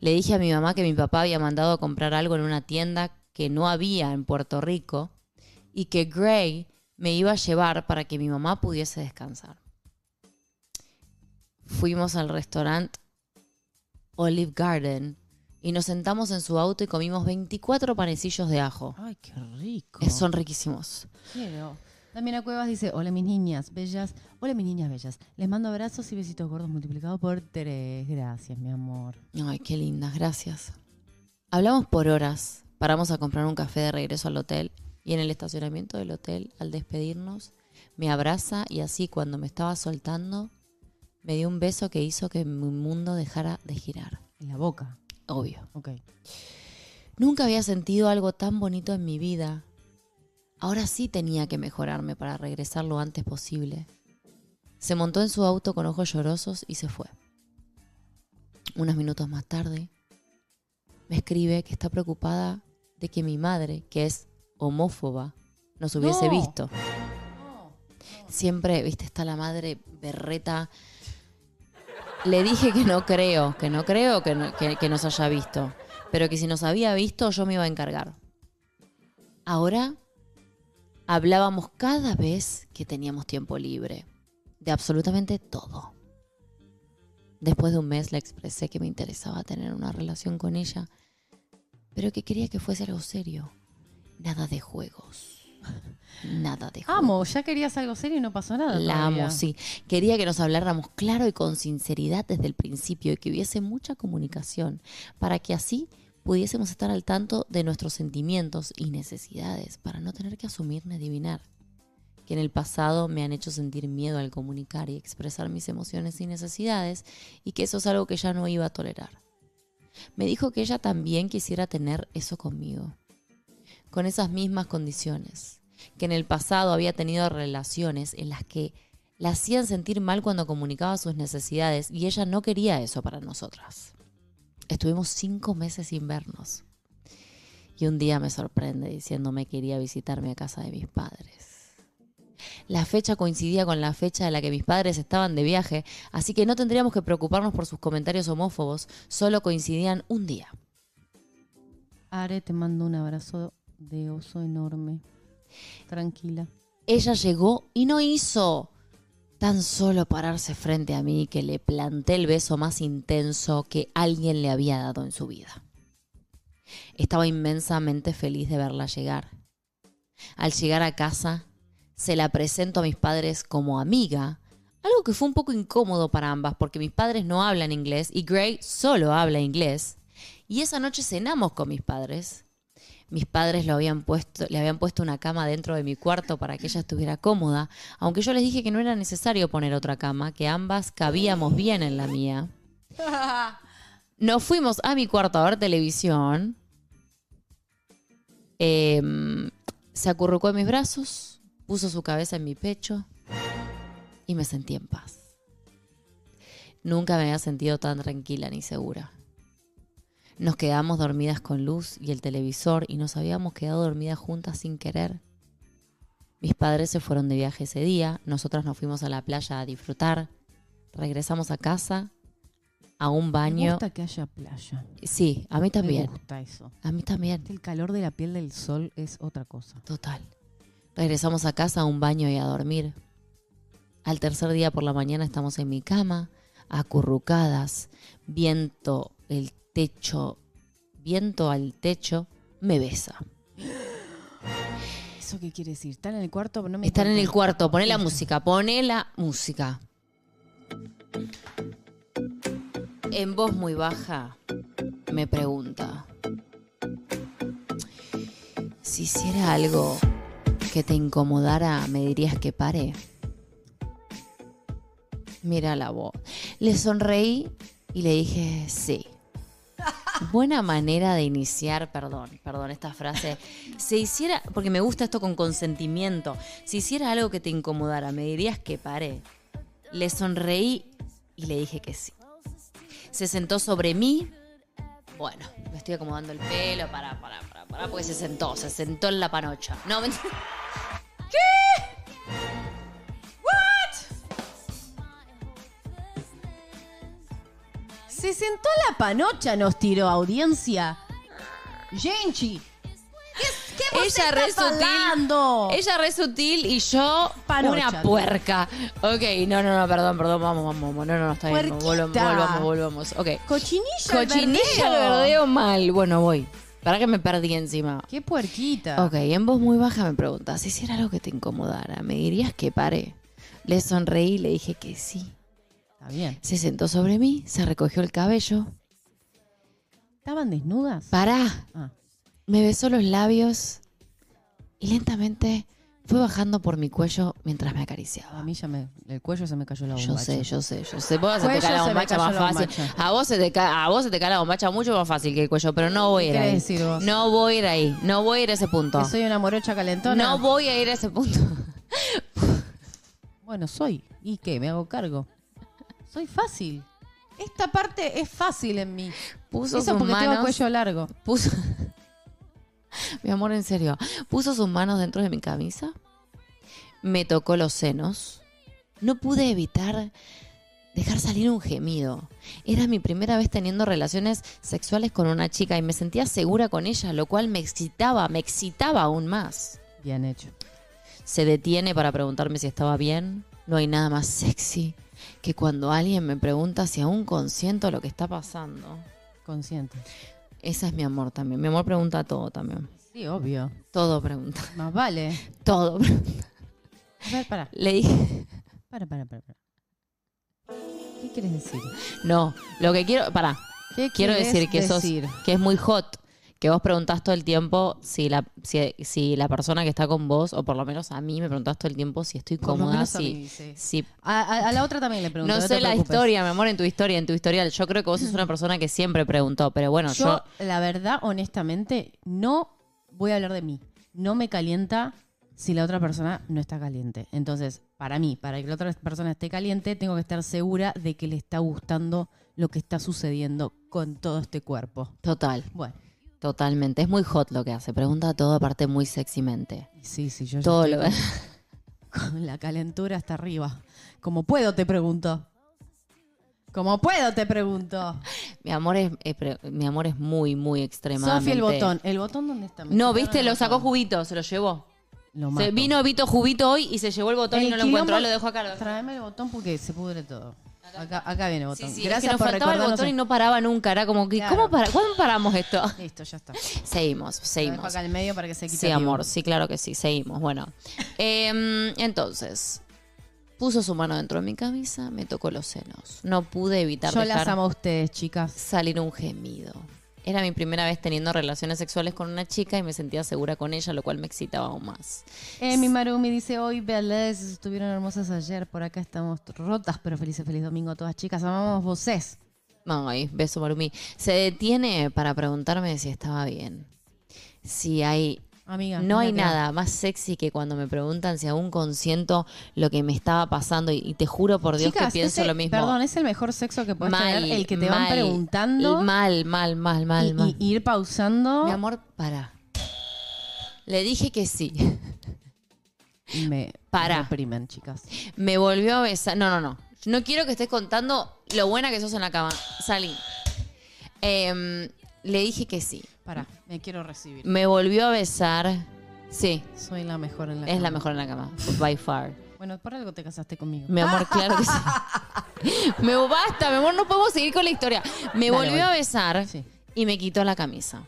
Le dije a mi mamá que mi papá había mandado a comprar algo en una tienda que no había en Puerto Rico y que Gray me iba a llevar para que mi mamá pudiese descansar. Fuimos al restaurante Olive Garden y nos sentamos en su auto y comimos 24 panecillos de ajo. Ay, qué rico. Eh, Son riquísimos. Quiero. También a Cuevas dice, hola mis niñas bellas, hola mis niñas bellas. Les mando abrazos y besitos gordos multiplicados por tres. Gracias, mi amor. Ay, qué lindas, gracias. Hablamos por horas. Paramos a comprar un café de regreso al hotel y en el estacionamiento del hotel, al despedirnos, me abraza y así cuando me estaba soltando, me dio un beso que hizo que mi mundo dejara de girar. En la boca. Obvio. Ok. Nunca había sentido algo tan bonito en mi vida. Ahora sí tenía que mejorarme para regresar lo antes posible. Se montó en su auto con ojos llorosos y se fue. Unos minutos más tarde, me escribe que está preocupada de que mi madre, que es homófoba, nos hubiese No. visto. Siempre, viste, está la madre berreta. Le dije que no creo, que no creo que, no- que- que nos haya visto, pero que si nos había visto yo me iba a encargar. Ahora hablábamos cada vez que teníamos tiempo libre, de absolutamente todo. Después de un mes le expresé que me interesaba tener una relación con ella, pero que quería que fuese algo serio. Nada de juegos. Nada de juegos. Amo, ya querías algo serio y no pasó nada. La todavía. amo, sí. Quería que nos habláramos claro y con sinceridad desde el principio y que hubiese mucha comunicación para que así pudiésemos estar al tanto de nuestros sentimientos y necesidades para no tener que asumir ni adivinar. Que en el pasado me han hecho sentir miedo al comunicar y expresar mis emociones y necesidades y que eso es algo que ya no iba a tolerar. Me dijo que ella también quisiera tener eso conmigo, con esas mismas condiciones que en el pasado había tenido relaciones en las que la hacían sentir mal cuando comunicaba sus necesidades y ella no quería eso para nosotras. Estuvimos cinco meses sin vernos. Y un día me sorprende diciéndome que iría a visitarme a casa de mis padres. La fecha coincidía con la fecha de la que mis padres estaban de viaje, así que no tendríamos que preocuparnos por sus comentarios homófobos, solo coincidían un día. Are, te mando un abrazo de oso enorme. Tranquila. ella llegó y no hizo tan solo pararse frente a mí que le planté el beso más intenso que alguien le había dado en su vida. Estaba inmensamente feliz de verla llegar. Al llegar a casa, se la presento a mis padres como amiga, algo que fue un poco incómodo para ambas porque mis padres no hablan inglés y Gray solo habla inglés. Y esa noche cenamos con mis padres. Mis padres lo habían puesto, le habían puesto una cama dentro de mi cuarto para que ella estuviera cómoda, aunque yo les dije que no era necesario poner otra cama, que ambas cabíamos bien en la mía. Nos fuimos a mi cuarto a ver televisión. Em, se acurrucó en mis brazos, puso su cabeza en mi pecho y me sentí en paz. Nunca me había sentido tan tranquila ni segura. Nos quedamos dormidas con luz y el televisor y nos habíamos quedado dormidas juntas sin querer. Mis padres se fueron de viaje ese día, nosotras nos fuimos a la playa a disfrutar, regresamos a casa, a un Me baño. gusta que haya playa. Sí, a mí también, Me gusta eso. a mí también, El calor de la piel del sol es otra cosa. total. Regresamos a casa a un baño y a dormir. Al tercer día por la mañana estamos en mi cama, acurrucadas, viento el techo, viento al techo, me besa. ¿Eso qué quiere decir? ¿Están en el cuarto? No me Están en el cuarto, poné la música, poné la música. En voz muy baja me pregunta, si hiciera algo que te incomodara, ¿me dirías que pare? Mira la voz. Le sonreí y le dije, sí. Buena manera de iniciar, perdón, perdón, esta frase. Si hiciera, porque me gusta esto con consentimiento, si hiciera algo que te incomodara, ¿me dirías que pare? Le sonreí y le dije que sí. Se sentó sobre mí. Bueno, me estoy acomodando el pelo, para, para, para, para, porque se sentó, se sentó en la panocha. No, mentira. Se sentó la panocha, nos tiró audiencia. Genchi. ¿Qué, qué vos Ella re sutil. hablando? Ella re sutil y yo Panocha. una puerca. Ok, no, no, no, perdón, perdón, vamos, vamos, vamos. No, no, no, está bien. Puerquita. Volvamos, volvamos, volvamos. Ok. Cochinilla. Cochinilla verdeo. verdeo mal. Bueno, voy. Para que me perdí encima. Qué puerquita. Ok, en voz muy baja me preguntas, si hiciera algo que te incomodara, ¿me dirías que pare? Le sonreí y le dije que sí. Está bien. Se sentó sobre mí, se recogió el cabello. ¿Estaban desnudas? Pará, Ah. me besó los labios y lentamente fue bajando por mi cuello mientras me A acariciaba. mí ya me. El cuello se me cayó la bombacha. Yo sé, yo sé, yo sé. Vos se te cae la bombacha más fácil. A vos, se te ca- a vos se te cae la bombacha mucho más fácil que el cuello, pero no voy a ir ¿Qué ahí. decir vos? No voy a ir ahí. No voy a ir a ese punto. Que soy una morocha calentona. No voy a ir a ese punto. Bueno, soy. ¿Y qué? Me hago cargo. Soy fácil. Esta parte es fácil en mí. Puso Eso sus porque tengo cuello largo. Puso. Mi amor, en serio. Puso sus manos dentro de mi camisa. Me tocó los senos. No pude evitar dejar salir un gemido. Era mi primera vez teniendo relaciones sexuales con una chica y me sentía segura con ella, lo cual me excitaba, me excitaba aún más. Bien hecho. Se detiene para preguntarme si estaba bien. No hay nada más sexy que cuando alguien me pregunta si aún consiento lo que está pasando. Consciente. Esa es mi amor también. Mi amor pregunta todo también. Sí, obvio. Todo pregunta. Más vale. Todo pregunta. A ver, para. Le dije, Para, para, para. para. ¿Qué quieres decir? no, lo que quiero, para, ¿Qué quiero decir que sos, decir? que es muy hot, que vos preguntás todo el tiempo si la, si, si la persona que está con vos, o por lo menos a mí me preguntás todo el tiempo si estoy cómoda, a si, mí, sí. si A, a- a la otra también le pregunto. no sé la preocupes. historia, mi amor, en tu historia, en tu historial. Yo creo que vos sos una persona que siempre preguntó, pero bueno, yo, Yo, la verdad, honestamente, no voy a hablar de mí. No me calienta si la otra persona no está caliente. Entonces, para mí, para que la otra persona esté caliente, tengo que estar segura de que le está gustando lo que está sucediendo con todo este cuerpo. total, Bueno, totalmente. Es muy hot lo que hace. Pregunta todo aparte muy sexymente. sí, sí, yo Todo estoy lo con, con la calentura hasta arriba. Como puedo, te pregunto. Como puedo, te pregunto. Mi amor es, eh, pre- mi amor es muy, muy extremadamente. Sofía, el botón. ¿El botón dónde está? Me No, viste, lo sacó. Jubito, se lo llevó. Lo Se vino Vito Jubito hoy y se llevó el botón y no lo Ah, Lo dejo acá. Lo dejo. Tráeme el botón porque se pudre todo. Acá, acá viene el Sí, botón. sí, es Gracias que nos por faltaba el botón y no paraba nunca. Era como que, Claro. ¿cómo para, ¿cuándo paramos esto? Listo, ya está. Seguimos, Lo dejo seguimos. acá en el medio para que se quite. Sí, amor, sí, claro que sí, seguimos. Bueno, Em, entonces, puso su mano dentro de mi camisa, me tocó los senos. No pude evitar Yo dejar las amo a ustedes, chicas. salir un gemido. Era mi primera vez teniendo relaciones sexuales con una chica y me sentía segura con ella, lo cual me excitaba aún más. Eh, mi Marumi dice hoy, Belés, estuvieron hermosas ayer. Por acá estamos rotas, pero felices, feliz domingo a todas, chicas. Amamos voces. Ay, beso Marumi. Se detiene para preguntarme si estaba bien. Si hay Amiga. No hay nada más sexy que cuando me preguntan si aún consiento lo que me estaba pasando y, y te juro por Dios Chicas, que pienso ese- lo mismo. Perdón, es el mejor sexo que puedes mal, tener, el que te van mal, preguntando Mal, mal, mal, mal, y, mal. y ir pausando. Mi amor, para. Le dije que sí. me Para. chicas. Me volvió a besar. No, no, no. No quiero que estés contando lo buena que sos en la cama. Salí. Em, le dije que sí. Para, me quiero recibir. Me volvió a besar. Sí, Soy la mejor en la es la cama. mejor en la cama. By far. Bueno, por algo te casaste conmigo. Mi amor, claro que sí. Me basta, mi amor, no podemos seguir con la historia. Me Dale, volvió voy. a besar Sí. y me quitó la camisa.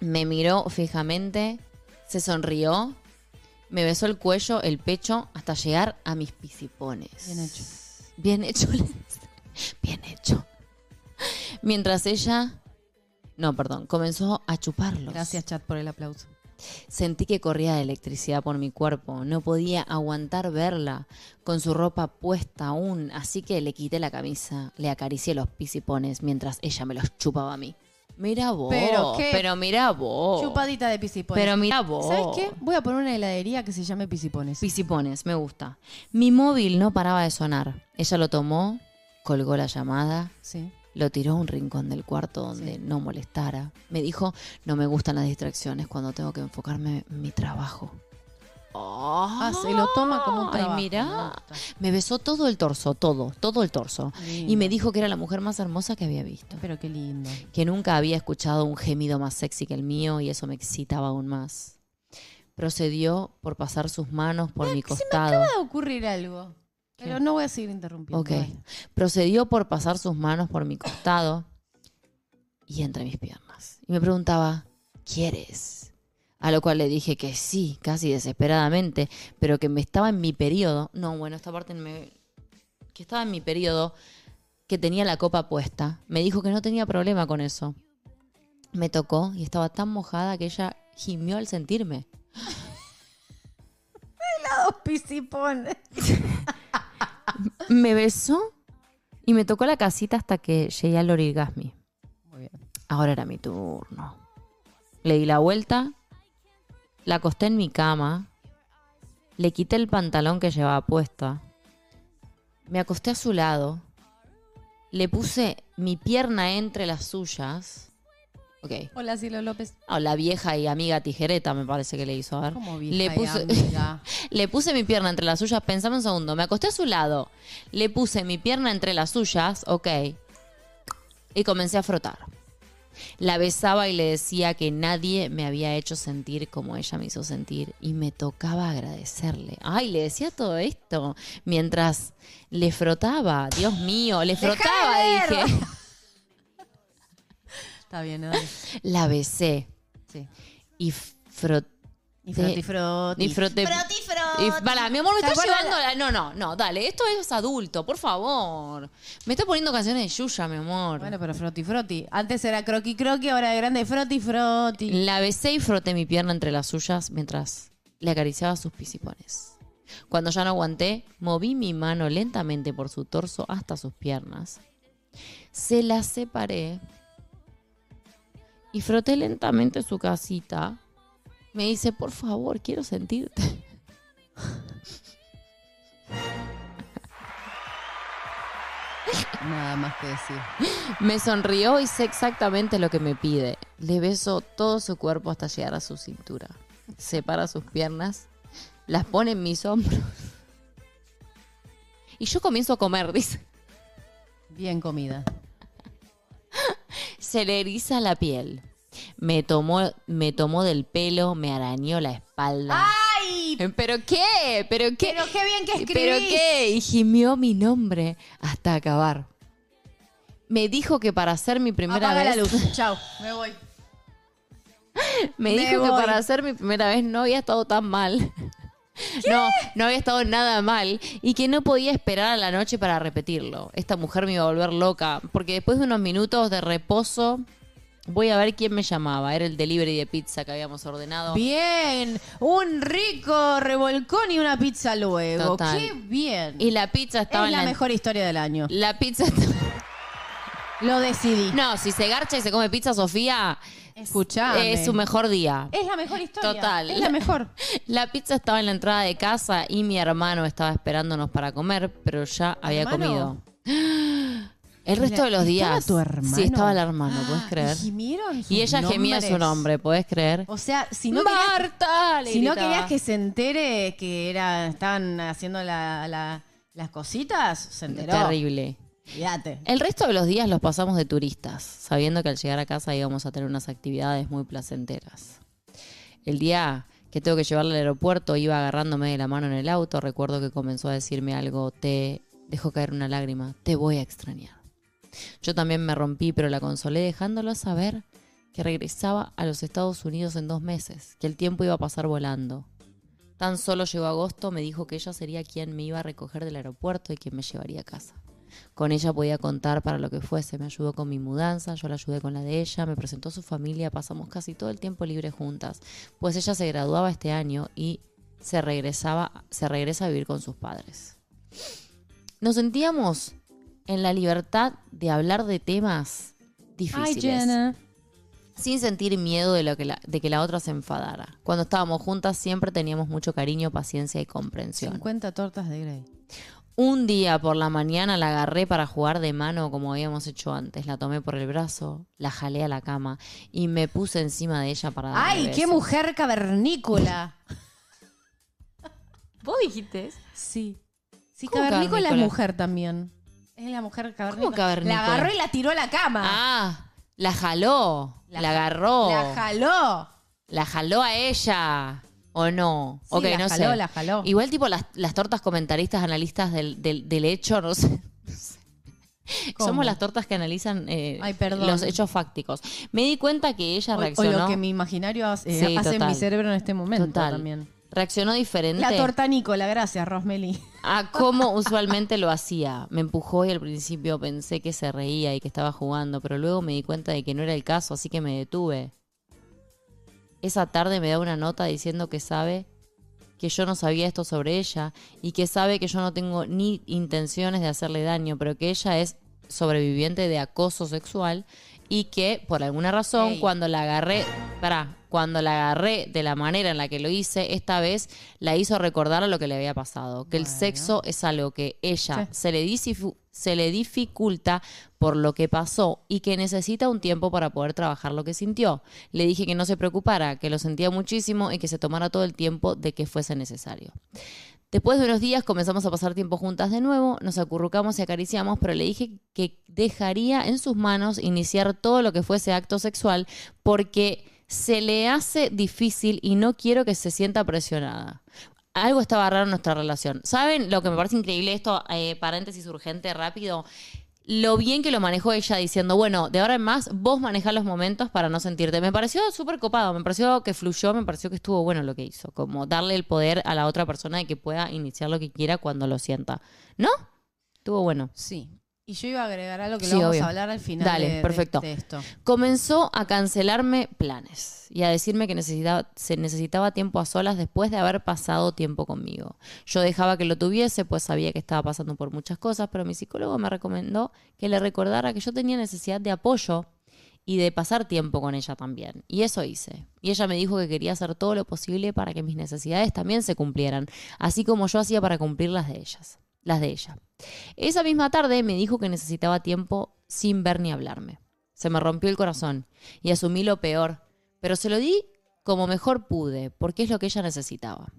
Me miró fijamente, se sonrió, me besó el cuello, el pecho, hasta llegar a mis pisipones. Bien hecho. Bien hecho. Bien hecho. Mientras ella, no, perdón, comenzó a chuparlos. Gracias, chat, por el aplauso. Sentí que corría electricidad por mi cuerpo. No podía aguantar verla con su ropa puesta aún, así que le quité la camisa, le acaricié los pisipones mientras ella me los chupaba a mí. Mira vos, Pero qué pero mira vos. Chupadita de pisipones. Pero mira vos. ¿Sabes qué? Voy a poner una heladería que se llame Pisipones. Pisipones, me gusta. Mi móvil no paraba de sonar. Ella lo tomó, colgó la llamada, sí. Lo tiró a un rincón del cuarto donde Sí. no molestara. Me dijo, no me gustan las distracciones cuando tengo que enfocarme en mi trabajo. Ah, se lo toma como un trabajo. Ay, me gusta. Me besó todo el torso, todo, todo el torso. Lindo. Y me dijo que era la mujer más hermosa que había visto. Pero qué lindo. Que nunca había escuchado un gemido más sexy que el mío y eso me excitaba aún más. Procedió por pasar sus manos por mi costado. Va a ocurrir algo. Pero no voy a seguir interrumpiendo. Ok. Procedió por pasar sus manos por mi costado y entre mis piernas. Y me preguntaba, ¿quieres? A lo cual le dije que sí, casi desesperadamente, pero que me estaba en mi periodo. No, bueno, esta parte me... que estaba en mi periodo, que tenía la copa puesta. Me dijo que no tenía problema con eso. Me tocó y estaba tan mojada que ella gimió al sentirme. Dos pisipones. Me besó y me tocó la casita hasta que llegué al orgasmi. Muy bien. Ahora era mi turno. Le di la vuelta, la acosté en mi cama, le quité el pantalón que llevaba puesta, me acosté a su lado, le puse mi pierna entre las suyas. Hola, Silo López. Oh, la vieja y amiga tijereta me parece que le hizo. A ver. ¿Cómo vieja le y puse, amiga? le puse mi pierna entre las suyas. Pensame un segundo. Me acosté a su lado. Le puse mi pierna entre las suyas. Ok. Y comencé a frotar. La besaba y le decía que nadie me había hecho sentir como ella me hizo sentir. Y me tocaba agradecerle. Ay, le decía todo esto mientras le frotaba. Dios mío, le frotaba, dije. Está bien, dale. La besé. Sí. Y froté. Y froti froti. Y froté. Froti Y, froti. para, mi amor, me ¿Te está acuerdas llevando la... No, no, no, dale, esto es adulto, por favor. Me está poniendo canciones de Yuya, mi amor. Bueno, pero froti froti. Antes era croqui croqui, ahora de grande froti froti. La besé y froté mi pierna entre las suyas mientras le acariciaba sus pisipones. Cuando ya no aguanté, moví mi mano lentamente por su torso hasta sus piernas. Se las separé y froté lentamente su casita. Me dice, por favor, quiero sentirte. Nada más que decir. Me sonrió y sé exactamente lo que me pide. Le beso todo su cuerpo hasta llegar a su cintura. Separa sus piernas, las pone en mis hombros. Y yo comienzo a comer, dice. Bien comida. Se le eriza la piel. Me tomó, me tomó del pelo, me arañó la espalda. ¡Ay! ¿Pero qué? ¿Pero qué? Pero qué bien que escribís. ¿Pero qué? Y gimió mi nombre hasta acabar. Me dijo que para hacer mi primera Apaga vez... la luz. Chao. Me voy. Me, Me dijo que para hacer mi primera vez no había estado tan mal. No, no había estado nada mal y que no podía esperar a la noche para repetirlo. Esta mujer me iba a volver loca porque después de unos minutos de reposo voy a ver quién me llamaba. Era el delivery de pizza que habíamos ordenado. Bien. Un rico revolcón y una pizza luego. Total. Qué bien. Y la pizza estaba es en la la mejor historia del año. La pizza estaba- Lo decidí. No, si se garcha y se come pizza Sofía, Escuchame. es su mejor día. Es la mejor historia. Total. Es la mejor. La pizza estaba en la entrada de casa y mi hermano estaba esperándonos para comer, pero ya había ¿Hermano? comido. El resto de los ¿Estaba días. tu hermano? Sí, estaba el hermano, ¿puedes creer? ¿Y sus Y ella gemía su nombre, ¿puedes creer? O sea, si no querías, si no querías que se entere que era, estaban haciendo la- la- las cositas, se enteró. Terrible. El resto de los días los pasamos de turistas, sabiendo que al llegar a casa íbamos a tener unas actividades muy placenteras. El día que tengo que llevarla al aeropuerto, iba agarrándome de la mano en el auto, recuerdo que comenzó a decirme algo, te dejó caer una lágrima, te voy a extrañar. Yo también me rompí, pero la consolé dejándolo saber que regresaba a los Estados Unidos en dos meses, que el tiempo iba a pasar volando. Tan solo llegó agosto, me dijo que ella sería quien me iba a recoger del aeropuerto y quien me llevaría a casa. Con ella podía contar para lo que fuese, me ayudó con mi mudanza, yo la ayudé con la de ella, me presentó a su familia, pasamos casi todo el tiempo libre juntas, pues ella se graduaba este año y se regresaba, se regresa a vivir con sus padres. Nos sentíamos en la libertad de hablar de temas difíciles. Sin sentir miedo de, lo que la, de que la otra se enfadara. Cuando estábamos juntas siempre teníamos mucho cariño, paciencia y comprensión. 50 tortas de Grey. Un día por la mañana la agarré para jugar de mano como habíamos hecho antes. La tomé por el brazo, la jalé a la cama y me puse encima de ella para darle ¡Ay, qué mujer cavernícola! ¿Vos dijiste? Sí. Sí, ¿Cómo cavernícola es cavernícola? mujer también. Es la mujer cavernícola. cavernícola? La agarró y la tiró a la cama. Ah, la jaló, la, agarró, La jaló. la jaló a ella. ¿O no? Sí, ok, la no jaló, sé. la jaló. Igual tipo las, las tortas comentaristas, analistas del, del, del hecho, no sé. Somos las tortas que analizan eh, Ay, los hechos fácticos. Me di cuenta que ella O, o reaccionó. lo que mi imaginario hace, Sí, hace en mi cerebro en este momento Total. también. Reaccionó diferente La torta Nicola, gracias, Rosmeli. a cómo usualmente lo hacía. Me empujó y al principio pensé que se reía y que estaba jugando, pero luego me di cuenta de que no era el caso, así que me detuve. Esa tarde me da una nota diciendo que sabe que yo no sabía esto sobre ella y que sabe que yo no tengo ni intenciones de hacerle daño, pero que ella es sobreviviente de acoso sexual y que por alguna razón Ey. cuando la agarré, pará, cuando la agarré de la manera en la que lo hice, esta vez la hizo recordar a lo que le había pasado, que el sexo es algo que ella Sí. se le disifu- se le dificulta por lo que pasó y que necesita un tiempo para poder trabajar lo que sintió. Le dije que no se preocupara, que lo sentía muchísimo y que se tomara todo el tiempo de que fuese necesario. Después de unos días comenzamos a pasar tiempo juntas de nuevo, nos acurrucamos y acariciamos, pero le dije que dejaría en sus manos iniciar todo lo que fuese acto sexual porque se le hace difícil y no quiero que se sienta presionada. Algo estaba raro en nuestra relación. ¿Saben lo que me parece increíble esto? Eh, paréntesis urgente, rápido. Lo bien que lo manejó ella diciendo, bueno, de ahora en más vos manejás los momentos para no sentirte. Me pareció súper copado, me pareció que fluyó, me pareció que estuvo bueno lo que hizo. Como darle el poder a la otra persona de que pueda iniciar lo que quiera cuando lo sienta. ¿No? Estuvo bueno. Sí. Y yo iba a agregar algo que Sí, lo vamos obvio. a hablar al final Dale, de- de- perfecto. de esto. Comenzó a cancelarme planes y a decirme que necesitaba, se necesitaba tiempo a solas después de haber pasado tiempo conmigo. Yo dejaba que lo tuviese, pues sabía que estaba pasando por muchas cosas, pero mi psicólogo me recomendó que le recordara que yo tenía necesidad de apoyo y de pasar tiempo con ella también. Y eso hice. Y ella me dijo que quería hacer todo lo posible para que mis necesidades también se cumplieran, así como yo hacía para cumplir las de ellas, las de ella. Esa misma tarde me dijo que necesitaba tiempo sin ver ni hablarme. Se me rompió el corazón y asumí lo peor, pero se lo di como mejor pude, porque es lo que ella necesitaba.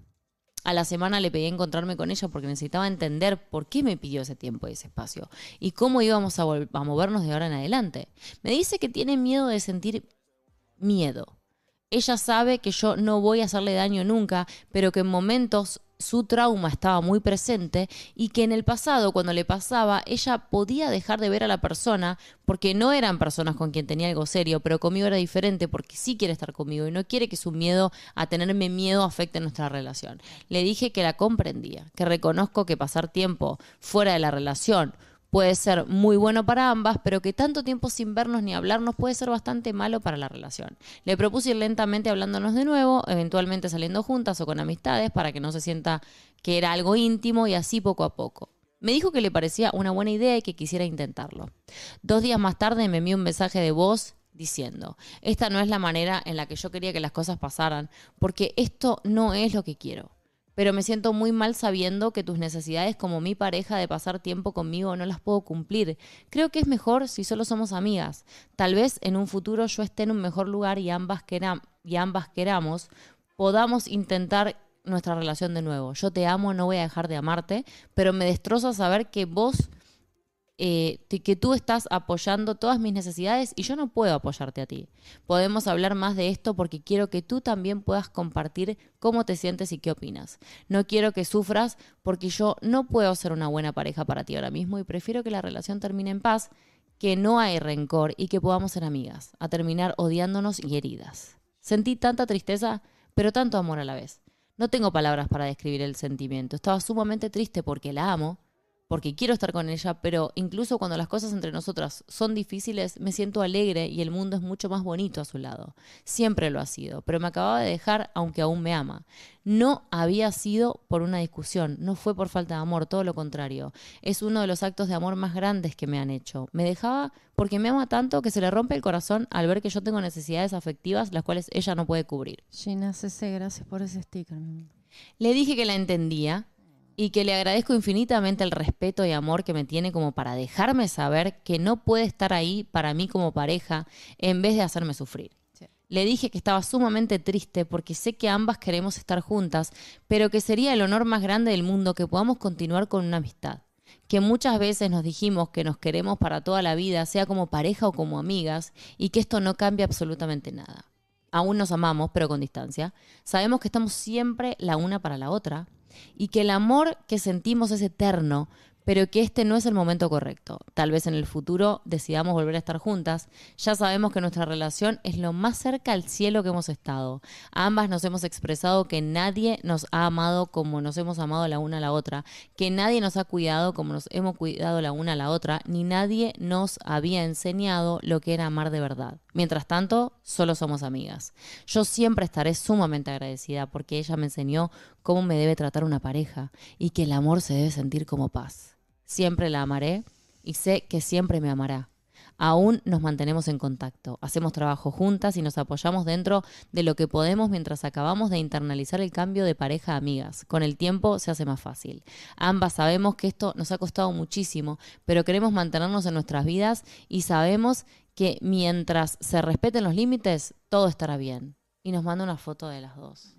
A la semana le pedí encontrarme con ella porque necesitaba entender por qué me pidió ese tiempo y ese espacio y cómo íbamos a, a movernos de ahora en adelante. Me dice que tiene miedo de sentir miedo. Ella sabe que yo no voy a hacerle daño nunca, pero que en momentos su trauma estaba muy presente y que en el pasado, cuando le pasaba, ella podía dejar de ver a la persona porque no eran personas con quien tenía algo serio, pero conmigo era diferente porque sí quiere estar conmigo y no quiere que su miedo a tenerme miedo afecte nuestra relación. Le dije que la comprendía, que reconozco que pasar tiempo fuera de la relación puede ser muy bueno para ambas, pero que tanto tiempo sin vernos ni hablarnos puede ser bastante malo para la relación. Le propuse ir lentamente hablándonos de nuevo, eventualmente saliendo juntas o con amistades para que no se sienta que era algo íntimo y así poco a poco. Me dijo que le parecía una buena idea y que quisiera intentarlo. Dos días más tarde me envió un mensaje de voz diciendo, esta no es la manera en la que yo quería que las cosas pasaran, porque esto no es lo que quiero pero me siento muy mal sabiendo que tus necesidades como mi pareja de pasar tiempo conmigo no las puedo cumplir. Creo que es mejor si solo somos amigas. Tal vez en un futuro yo esté en un mejor lugar y ambas, y ambas queramos, podamos intentar nuestra relación de nuevo. Yo te amo, no voy a dejar de amarte, pero me destroza saber que vos eh, que tú estás apoyando todas mis necesidades y yo no puedo apoyarte a ti. Podemos hablar más de esto porque quiero que tú también puedas compartir cómo te sientes y qué opinas. No quiero que sufras porque yo no puedo ser una buena pareja para ti ahora mismo y prefiero que la relación termine en paz, que no hay rencor y que podamos ser amigas, a terminar odiándonos y heridas. Sentí tanta tristeza, pero tanto amor a la vez. No tengo palabras para describir el sentimiento. Estaba sumamente triste porque la amo, porque quiero estar con ella, pero incluso cuando las cosas entre nosotras son difíciles, me siento alegre y el mundo es mucho más bonito a su lado. Siempre lo ha sido, pero me acababa de dejar aunque aún me ama. No había sido por una discusión, no fue por falta de amor, todo lo contrario. Es uno de los actos de amor más grandes que me han hecho. Me dejaba porque me ama tanto que se le rompe el corazón al ver que yo tengo necesidades afectivas las cuales ella no puede cubrir. Gina CC, gracias por ese sticker. mi amor. Le dije que la entendía y que le agradezco infinitamente el respeto y amor que me tiene como para dejarme saber que no puede estar ahí para mí como pareja en vez de hacerme sufrir. Sí. Le dije que estaba sumamente triste porque sé que ambas queremos estar juntas, pero que sería el honor más grande del mundo que podamos continuar con una amistad. Que muchas veces nos dijimos que nos queremos para toda la vida, sea como pareja o como amigas, y que esto no cambia absolutamente nada. Aún nos amamos, pero con distancia. Sabemos que estamos siempre la una para la otra y que el amor que sentimos es eterno, pero que este no es el momento correcto. Tal vez en el futuro decidamos volver a estar juntas. Ya sabemos que nuestra relación es lo más cerca al cielo que hemos estado. Ambas nos hemos expresado que nadie nos ha amado como nos hemos amado la una a la otra, que nadie nos ha cuidado como nos hemos cuidado la una a la otra, ni nadie nos había enseñado lo que era amar de verdad. Mientras tanto, solo somos amigas. Yo siempre estaré sumamente agradecida porque ella me enseñó cómo me debe tratar una pareja y que el amor se debe sentir como paz. Siempre la amaré y sé que siempre me amará. Aún nos mantenemos en contacto, hacemos trabajo juntas y nos apoyamos dentro de lo que podemos mientras acabamos de internalizar el cambio de pareja a amigas. Con el tiempo se hace más fácil. Ambas sabemos que esto nos ha costado muchísimo, pero queremos mantenernos en nuestras vidas y sabemos que mientras se respeten los límites, todo estará bien. Y nos manda una foto de las dos.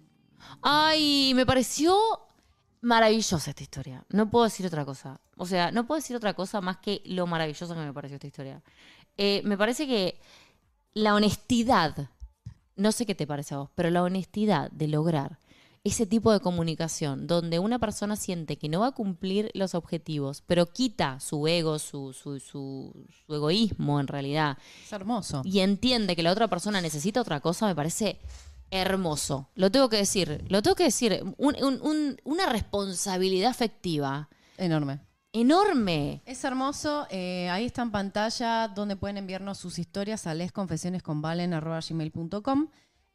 Ay, me pareció maravillosa esta historia. No puedo decir otra cosa. O sea, no puedo decir otra cosa más que lo maravillosa que me pareció esta historia. Eh, me parece que la honestidad, no sé qué te parece a vos, pero la honestidad de lograr ese tipo de comunicación donde una persona siente que no va a cumplir los objetivos, pero quita su ego, su, su, su, su egoísmo en realidad, Es hermoso. y entiende que la otra persona necesita otra cosa, me parece hermoso. Lo tengo que decir, lo tengo que decir. Un- un- un- una responsabilidad afectiva Enorme. enorme. Es hermoso. eh, ahí está en pantalla donde pueden enviarnos sus historias a lesconfesionesconvalen.gmail.com.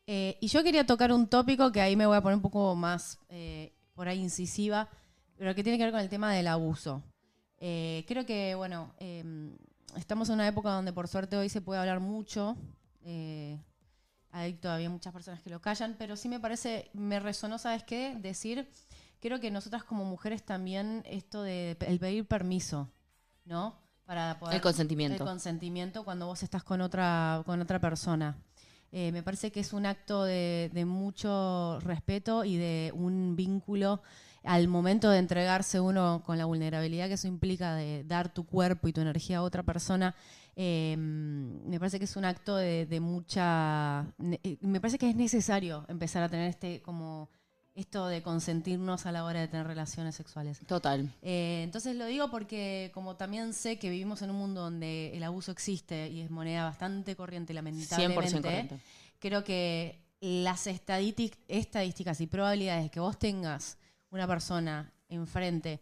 Eh, y yo quería tocar un tópico que ahí me voy a poner un poco más eh, por ahí incisiva, pero que tiene que ver con el tema del abuso. Eh, creo que, bueno, eh, estamos en una época donde por suerte hoy se puede hablar mucho. eh, hay todavía muchas personas que lo callan, pero sí me parece, me resonó, ¿sabes qué? Decir, creo que nosotras como mujeres también esto de el pedir permiso, ¿no? Para poder El consentimiento. el consentimiento cuando vos estás con otra, con otra persona. Eh, me parece que es un acto de, mucho respeto y de un vínculo al momento de entregarse uno con la vulnerabilidad que eso implica de dar tu cuerpo y tu energía a otra persona. eh, me parece que es un acto de, de mucha... eh, Me parece que es necesario empezar a tener este como esto de consentirnos a la hora de tener relaciones sexuales. Total. Eh, entonces lo digo porque como también sé que vivimos en un mundo donde el abuso existe y es moneda bastante corriente, 100% lamentablemente, corriente. creo que las estadístic- estadísticas y probabilidades que vos tengas una persona enfrente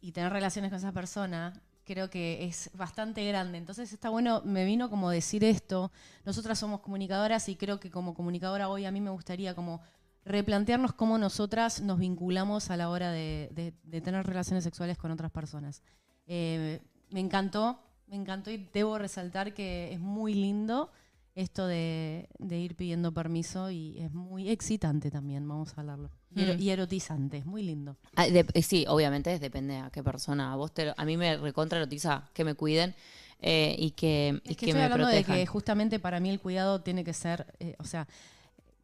y tener relaciones con esa persona, creo que es bastante grande. Entonces está bueno, me vino como decir esto. Nosotras somos comunicadoras y creo que como comunicadora hoy a mí me gustaría como replantearnos cómo nosotras nos vinculamos a la hora de, de- de tener relaciones sexuales con otras personas. Eh, me encantó, me encantó y debo resaltar que es muy lindo esto de, de ir pidiendo permiso y es muy excitante también, vamos a hablarlo. Y, Mm. y erotizante, es muy lindo. Ah, de- eh, sí, obviamente depende a qué persona. A vos te, a mí me recontra erotiza que me cuiden eh, y que, y Es que, que estoy me hablando protejan. de que justamente para mí el cuidado tiene que ser, eh, o sea,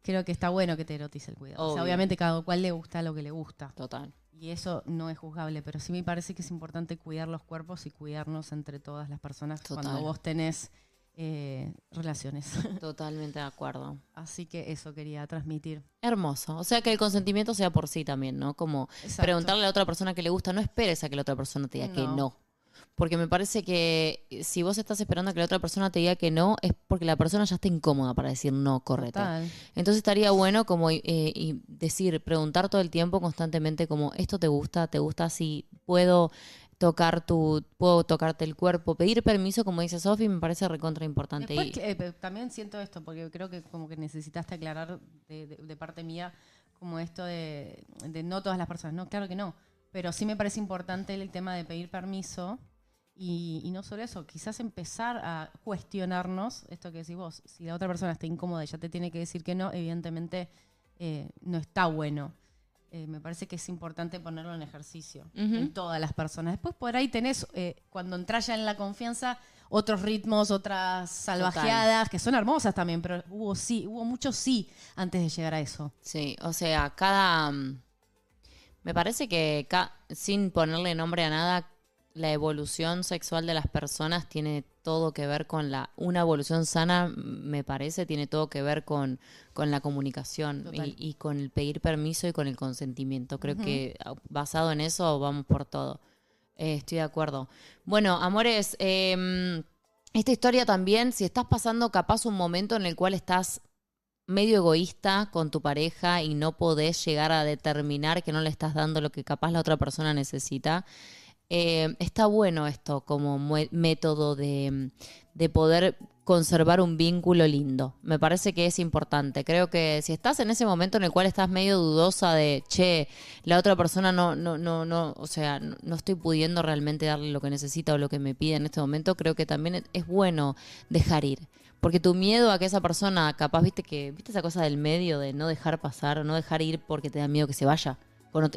creo que está bueno que te erotice el cuidado. O sea, obviamente cada cual le gusta lo que le gusta. Total. y eso no es juzgable, pero sí me parece que es importante cuidar los cuerpos y cuidarnos entre todas las personas cuando vos tenés eh, relaciones. Totalmente de acuerdo. Así que eso quería transmitir. Hermoso. O sea, que el consentimiento sea por sí también, ¿no? Como Exacto. preguntarle a la otra persona que le gusta, no esperes a que la otra persona te diga que No. Porque me parece que si vos estás esperando a que la otra persona te diga que no, es porque la persona ya está incómoda para decir no, correcto. Total. Entonces estaría bueno como eh, y decir, preguntar todo el tiempo constantemente como, ¿esto te gusta? ¿Te gusta si puedo tocar tu, puedo tocarte el cuerpo? Pedir permiso, como dice Sofi, me parece recontra importante. Después eh, también siento esto, porque creo que como que necesitaste aclarar de, de- de parte mía como esto de, de no todas las personas. No, claro que no. Pero sí me parece importante el tema de pedir permiso. Y, y no solo eso, quizás empezar a cuestionarnos esto que decís vos. Si la otra persona está incómoda y ya te tiene que decir que no, evidentemente eh, no está bueno. Eh, me parece que es importante ponerlo en ejercicio Ujú. en todas las personas. Después por ahí tenés, eh, cuando entras ya en la confianza, otros ritmos, otras salvajeadas, que son hermosas también, pero hubo sí, hubo mucho sí antes de llegar a eso. Sí, o sea, cada... mm, Me parece que sin ponerle nombre a nada, la evolución sexual de las personas tiene todo que ver con la... Una evolución sana, me parece, tiene todo que ver con, con la comunicación y, y con el pedir permiso y con el consentimiento. Creo que ah, basado en eso vamos por todo. Eh, estoy de acuerdo. Bueno, amores, eh, esta historia también, si estás pasando capaz un momento en el cual estás medio egoísta con tu pareja y no podés llegar a determinar que no le estás dando lo que capaz la otra persona necesita, eh, está bueno esto como método de, de poder conservar un vínculo lindo. Me parece que es importante. Creo que si estás en ese momento en el cual estás medio dudosa de, che, la otra persona no, no, no, no, o sea, no, no estoy pudiendo realmente darle lo que necesita o lo que me pide en este momento, creo que también es bueno dejar ir. Porque tu miedo a que esa persona, capaz, viste que, viste esa cosa del medio de no dejar pasar no dejar ir porque te da miedo que se vaya.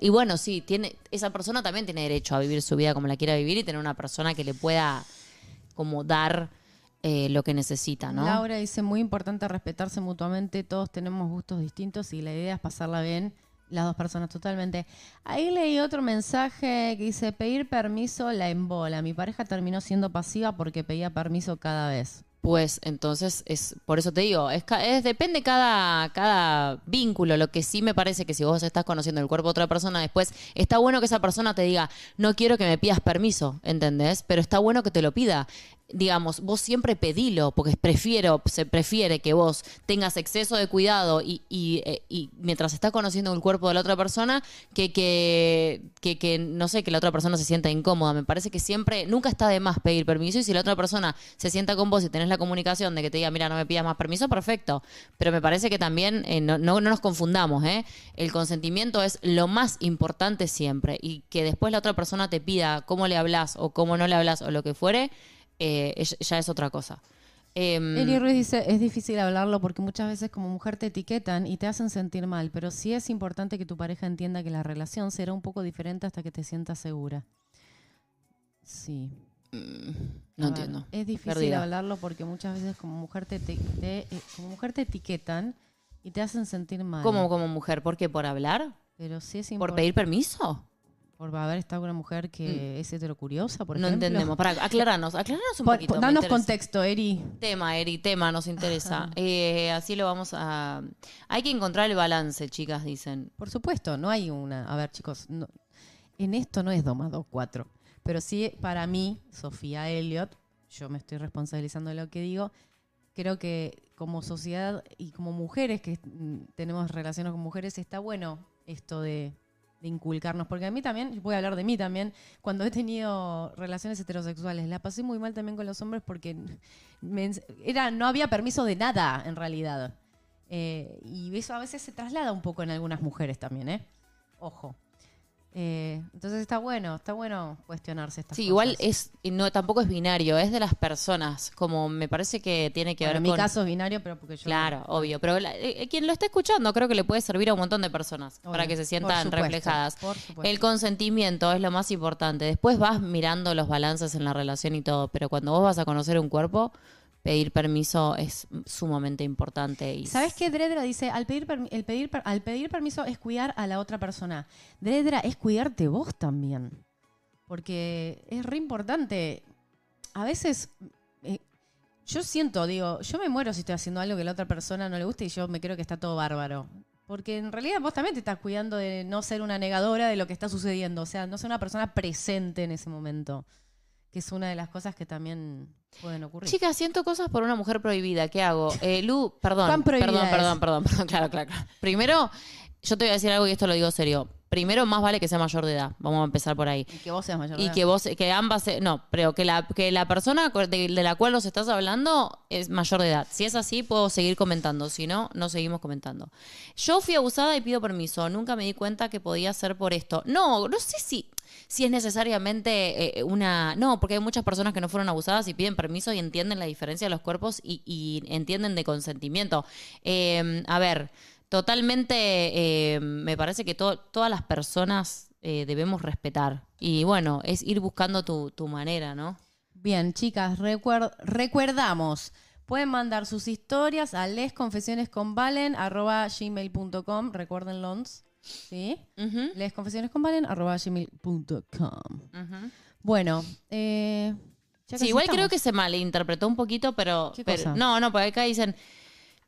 Y bueno, sí, tiene, esa persona también tiene derecho a vivir su vida como la quiera vivir y tener una persona que le pueda como dar eh, lo que necesita, ¿no? Laura dice, muy importante respetarse mutuamente, todos tenemos gustos distintos y la idea es pasarla bien las dos personas totalmente. Ahí leí otro mensaje que dice, pedir permiso la embola. Mi pareja terminó siendo pasiva porque pedía permiso cada vez. Pues entonces es por eso te digo, es, es- depende cada cada vínculo, lo que sí me parece que si vos estás conociendo el cuerpo de otra persona después está bueno que esa persona te diga, "No quiero que me pidas permiso", ¿entendés? Pero está bueno que te lo pida. Digamos, vos siempre pedilo, porque prefiero, se prefiere que vos tengas exceso de cuidado y, y, eh, y mientras estás conociendo el cuerpo de la otra persona, que, que, que, no sé, que la otra persona se sienta incómoda. Me parece que siempre, nunca está de más pedir permiso y si la otra persona se sienta con vos y tenés la comunicación de que te diga, mira, no me pidas más permiso, perfecto. Pero me parece que también, eh, no, no, no nos confundamos, ¿eh? El consentimiento es lo más importante siempre y que después la otra persona te pida cómo le hablas o cómo no le hablas o lo que fuere, eh, es- ya es otra cosa. Em, Eli Ruiz dice, es difícil hablarlo porque muchas veces como mujer te etiquetan y te hacen sentir mal, pero sí es importante que tu pareja entienda que la relación será un poco diferente hasta que te sientas segura. Sí. no A ver, entiendo. Es difícil Perdida. hablarlo porque muchas veces como mujer te, te- te- eh, como mujer te etiquetan y te hacen sentir mal. ¿Cómo como mujer? ¿Por qué? ¿Por hablar? Pero sí es ¿Por importante. pedir permiso? Por haber estado con una mujer que es heterocuriosa, por no ejemplo. entendemos. Para, aclaranos, aclaranos un Por- poquito. danos contexto, Eri. Tema, Eri, tema, nos interesa. Eh, así lo vamos a... Hay que encontrar el balance, chicas, dicen. Por supuesto, no hay una. A ver, chicos, no- en esto no es 2 más 2, 4. Pero sí, para mí, Sofía Elliot, yo me estoy responsabilizando de lo que digo, creo que como sociedad y como mujeres que mm, tenemos relaciones con mujeres, está bueno esto de, de inculcarnos. Porque a mí también, voy a hablar de mí también, cuando he tenido relaciones heterosexuales, la pasé muy mal también con los hombres porque era, no había permiso de nada en realidad. Eh, y eso a veces se traslada un poco en algunas mujeres también, ¿eh? Ojo. Eh, entonces está bueno, está bueno cuestionarse estas Sí, cosas. igual es no tampoco es binario, es de las personas, como me parece que tiene que Bueno, ver en mi con caso es binario, pero porque yo... Claro, obvio, pero la- eh, quien lo está escuchando creo que le puede servir a un montón de personas Obvio, para que se sientan supuesto, reflejadas. El consentimiento es lo más importante. Después vas mirando los balances en la relación y todo, pero cuando vos vas a conocer un cuerpo, pedir permiso es sumamente importante. Y ¿Sabes qué? Dredra dice, al pedir, el pedir, al pedir permiso es cuidar a la otra persona. Dredra es cuidarte vos también. Porque es re importante. A veces, eh, yo siento, digo, yo me muero si estoy haciendo algo que a la otra persona no le guste y yo me creo que está todo bárbaro. Porque en realidad vos también te estás cuidando de no ser una negadora de lo que está sucediendo. O sea, no ser una persona presente en ese momento. Que es una de las cosas que también pueden ocurrir. Chicas, siento cosas por una mujer prohibida. ¿Qué hago? Eh, Lu, perdón. ¿Cuán prohibida perdón, es? perdón, perdón, perdón. Claro, claro, claro. Primero, yo te voy a decir algo y esto lo digo serio. Primero, más vale que sea mayor de edad. Vamos a empezar por ahí. Y que vos seas mayor. de Y edad. que vos, que ambas, se- no, pero que la, que la persona de, de la cual nos estás hablando es mayor de edad. Si es así, puedo seguir comentando. Si no, no seguimos comentando. Yo fui abusada y pido permiso. Nunca me di cuenta que podía ser por esto. No, no sé si, si es necesariamente eh, una... No, porque hay muchas personas que no fueron abusadas y piden permiso y entienden la diferencia de los cuerpos y, y entienden de consentimiento. Eh, a ver, totalmente eh, me parece que to- todas las personas eh, debemos respetar. Y bueno, es ir buscando tu, tu manera, ¿no? Bien, chicas, recuer- recuerdamos. Pueden mandar sus historias a lesconfesionesconvalen.gmail.com. Recuérdenlo. ¿Sí? Ujú, lesconfesionesconvalen.gmail.com. ujú. Bueno, eh, ya Sí, igual estamos. creo que se malinterpretó un poquito, pero, ¿Qué pero- cosa? no, no, porque acá dicen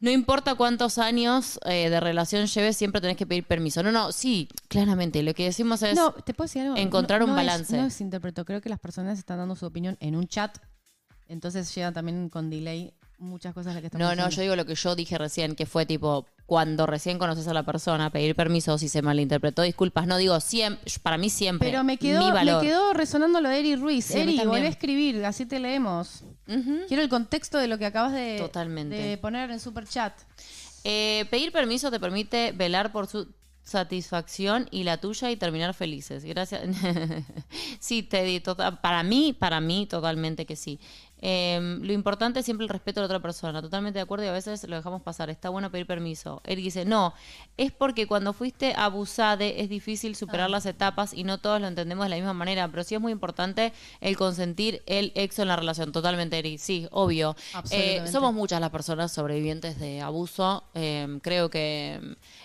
no importa cuántos años eh, de relación lleves, siempre tenés que pedir permiso. No, no, sí, claramente, lo que decimos es No, ¿te puedo decir algo? encontrar No- un no es- balance. no es interpreto. Creo que las personas están dando su opinión en un chat. Entonces llegan también con delay muchas cosas las que estamos No, no, yo digo lo que yo dije recién, que fue tipo, cuando recién conoces a la persona, pedir permiso si se malinterpretó, disculpas, no digo siempre, para mí siempre. Pero me quedó, mi me quedó resonando lo de Eri Ruiz. Sí, Eri, volvé a escribir, así te leemos. Quiero el contexto de lo que acabas de, Totalmente. de poner en super chat. Eh, pedir permiso te permite velar por su satisfacción y la tuya y terminar felices. Gracias. sí, Teddy, tota- para mí, para mí, totalmente que sí. Eh, lo importante es siempre el respeto a la otra persona. Totalmente de acuerdo y a veces lo dejamos pasar. Está bueno pedir permiso. Él dice, no, es porque cuando fuiste abusade es difícil superar las etapas y no todos lo entendemos de la misma manera, pero sí es muy importante el consentir el exo en la relación. Totalmente, Eri. Sí, obvio. Eh, somos muchas las personas sobrevivientes de abuso. Eh, creo que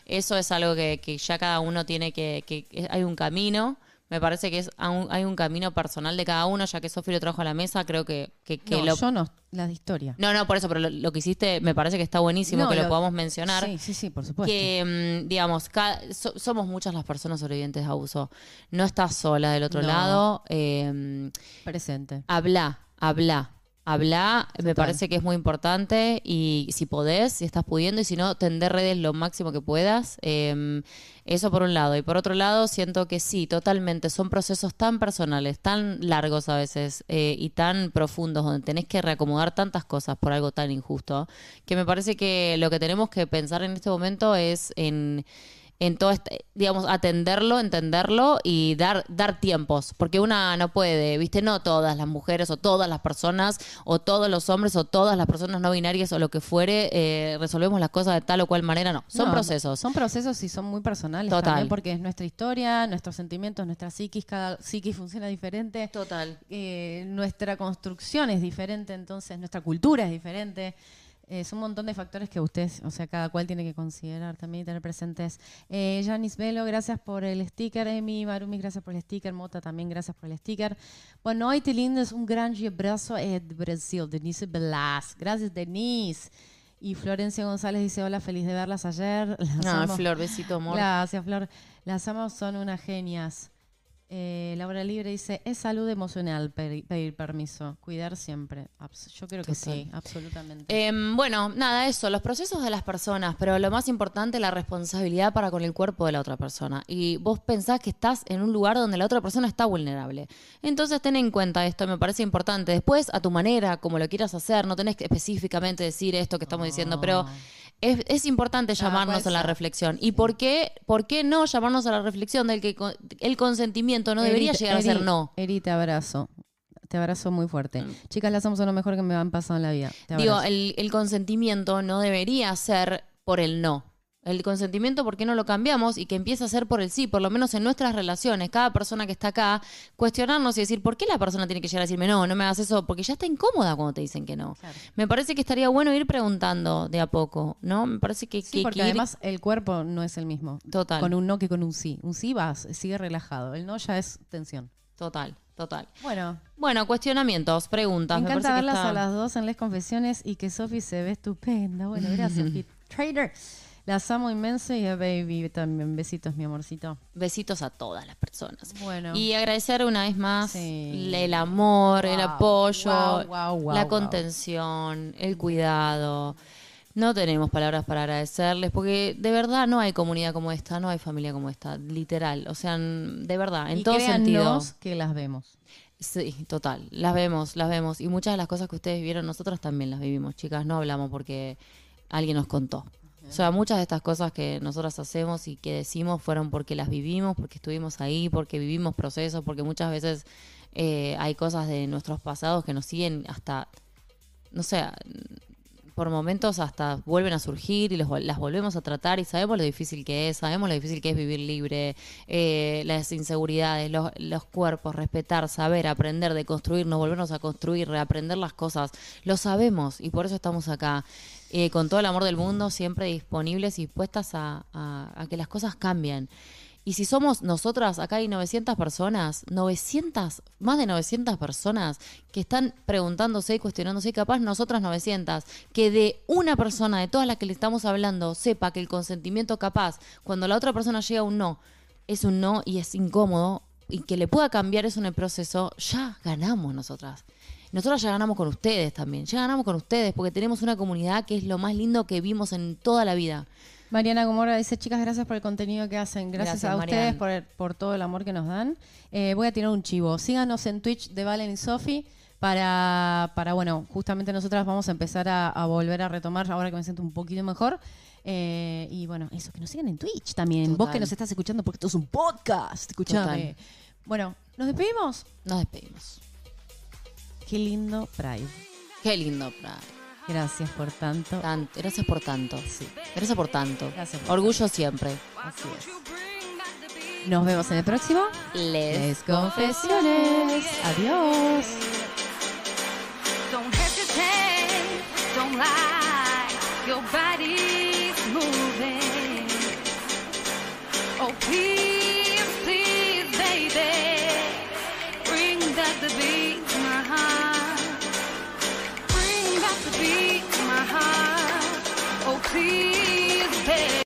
eso es algo que, que ya cada uno tiene que, que, que hay un camino. Me parece que es aún- hay un camino personal de cada uno, ya que Sofi lo trajo a la mesa, creo que, que, que no, lo... yo no, las de historia. No, no, por eso, pero lo, lo que hiciste me parece que está buenísimo No, que lo, lo- podamos mencionar. Sí, sí, sí, por supuesto. Que, mm, digamos, so- somos muchas las personas sobrevivientes de abuso. No estás sola del otro No. lado. eh, Presente. habla, habla, habla, me parece que es muy importante y si podés, si estás pudiendo y si no, tender redes lo máximo que puedas. Eh, eso por un lado. Y por otro lado, siento que sí, totalmente, son procesos tan personales, tan largos a veces eh, y tan profundos, donde tenés que reacomodar tantas cosas por algo tan injusto, que me parece que lo que tenemos que pensar en este momento es en en todo este, digamos, atenderlo, entenderlo y dar, dar tiempos, porque una no puede, viste, no todas las mujeres o todas las personas o todos los hombres o todas las personas no binarias o lo que fuere, eh, resolvemos las cosas de tal o cual manera, no, son No, procesos. Son procesos y son muy personales Total. también porque es nuestra historia, nuestros sentimientos, nuestra psiquis, cada psiquis funciona diferente. Total. eh, nuestra construcción es diferente, entonces nuestra cultura es diferente. Eh, es un montón de factores que ustedes, o sea, cada cual tiene que considerar también y tener presentes. Eh, Janis Velo, gracias por el sticker. Emi Marumi, gracias por el sticker. Mota también, gracias por el sticker. Boa noite, lindas. Um grande abraço é do Brasil. Denise Blas. Gracias, Denise. Y Florencia González dice, hola, feliz de verlas ayer. Las Ah, amo. Flor, besito, amor. Gracias, Flor. Las amos son unas genias. Eh, Laura Libre dice, es salud emocional pedir, permiso, cuidar siempre. Abs- Yo creo que Total. sí, absolutamente. Em, bueno, nada, eso, los procesos de las personas, pero lo más importante, la responsabilidad para con el cuerpo de la otra persona. Y vos pensás que estás en un lugar donde la otra persona está vulnerable. Entonces ten en cuenta esto, me parece importante. Después, a tu manera, como lo quieras hacer, no tenés que específicamente decir esto que estamos diciendo, pero es, es importante llamarnos a la reflexión. ¿Y por qué, por qué no llamarnos a la reflexión del que con- el consentimiento no debería llegar a ser no? Mm. Eri, te abrazo. Te abrazo muy fuerte. Chicas, las son lo mejor que me han pasado en la vida. Te Digo, el consentimiento no debería ser por el no. El consentimiento, ¿por qué no lo cambiamos? Y que empiece a ser por el sí, por lo menos en nuestras relaciones. Cada persona que está acá, cuestionarnos y decir, ¿por qué la persona tiene que llegar a decirme, no, no me hagas eso? Porque ya está incómoda cuando te dicen que no. Claro. Me parece que estaría bueno ir preguntando de a poco, ¿no? Me parece que, Sí, que- porque que ir- además el cuerpo no es el mismo. Total. Con un no que con un sí. Un sí vas, sigue relajado. El no ya es tensión. Total, total. Bueno, Bueno, cuestionamientos, preguntas. me Me encanta que verlas está- a las dos en Les Confesiones y que Sofi se ve estupenda. Bueno, gracias, Trader. Las amo inmenso y a Baby también. Besitos, mi amorcito. Besitos a todas las personas. Bueno. Y agradecer una vez más Sí. el amor, el apoyo, wow, wow, wow, la contención, el cuidado. No tenemos palabras para agradecerles porque de verdad no hay comunidad como esta, no hay familia como esta, literal. O sea, de verdad, en y todo sentido. que las vemos. Sí, total. Las vemos, las vemos. Y muchas de las cosas que ustedes vieron, nosotros también las vivimos, chicas. No hablamos porque alguien nos contó. O sea, muchas de estas cosas que nosotras hacemos y que decimos fueron porque las vivimos, porque estuvimos ahí, porque vivimos procesos, porque muchas veces eh, hay cosas de nuestros pasados que nos siguen hasta, no sé, por momentos hasta vuelven a surgir y los las volvemos a tratar y sabemos lo difícil que es, sabemos lo difícil que es vivir libre, eh, las inseguridades, los, los cuerpos, respetar, saber, aprender, de construirnos, volvernos a construir, reaprender las cosas, lo sabemos y por eso estamos acá. Eh, con todo el amor del mundo, siempre disponibles y dispuestas a, que las cosas cambien. Y si somos nosotras, acá hay 900 personas, 900, más de 900 personas que están preguntándose y cuestionándose, y capaz nosotras 900, que de una persona, de todas las que le estamos hablando, sepa que el consentimiento capaz, cuando la otra persona llega a un no, es un no y es incómodo, y que le pueda cambiar eso en el proceso, ya ganamos nosotras. Nosotros ya ganamos con ustedes también, ya ganamos con ustedes porque tenemos una comunidad que es lo más lindo que vimos en toda la vida. Mariana Gomorra dice, chicas, gracias por el contenido que hacen. Gracias, Gracias, a ustedes por, el- por todo el amor que nos dan. Eh, voy a tirar un chivo. Síganos en Twitch de Valen y Sofi para, para, bueno, justamente nosotras vamos a empezar a, a volver a retomar ahora que me siento un poquito mejor. Eh, y bueno, eso, que nos sigan en Twitch también. Vos que nos estás escuchando porque esto es un podcast. Escuchame. Total. Bueno, ¿nos despedimos? Nos despedimos. Qué lindo Pride. Qué lindo, Pride. Gracias por tanto. Tanto, gracias por tanto. Gracias por tanto. Gracias por Orgullo siempre. Así es. Nos vemos en el próximo. Les Les Confesiones. Adiós. Don't hesitate, don't lie.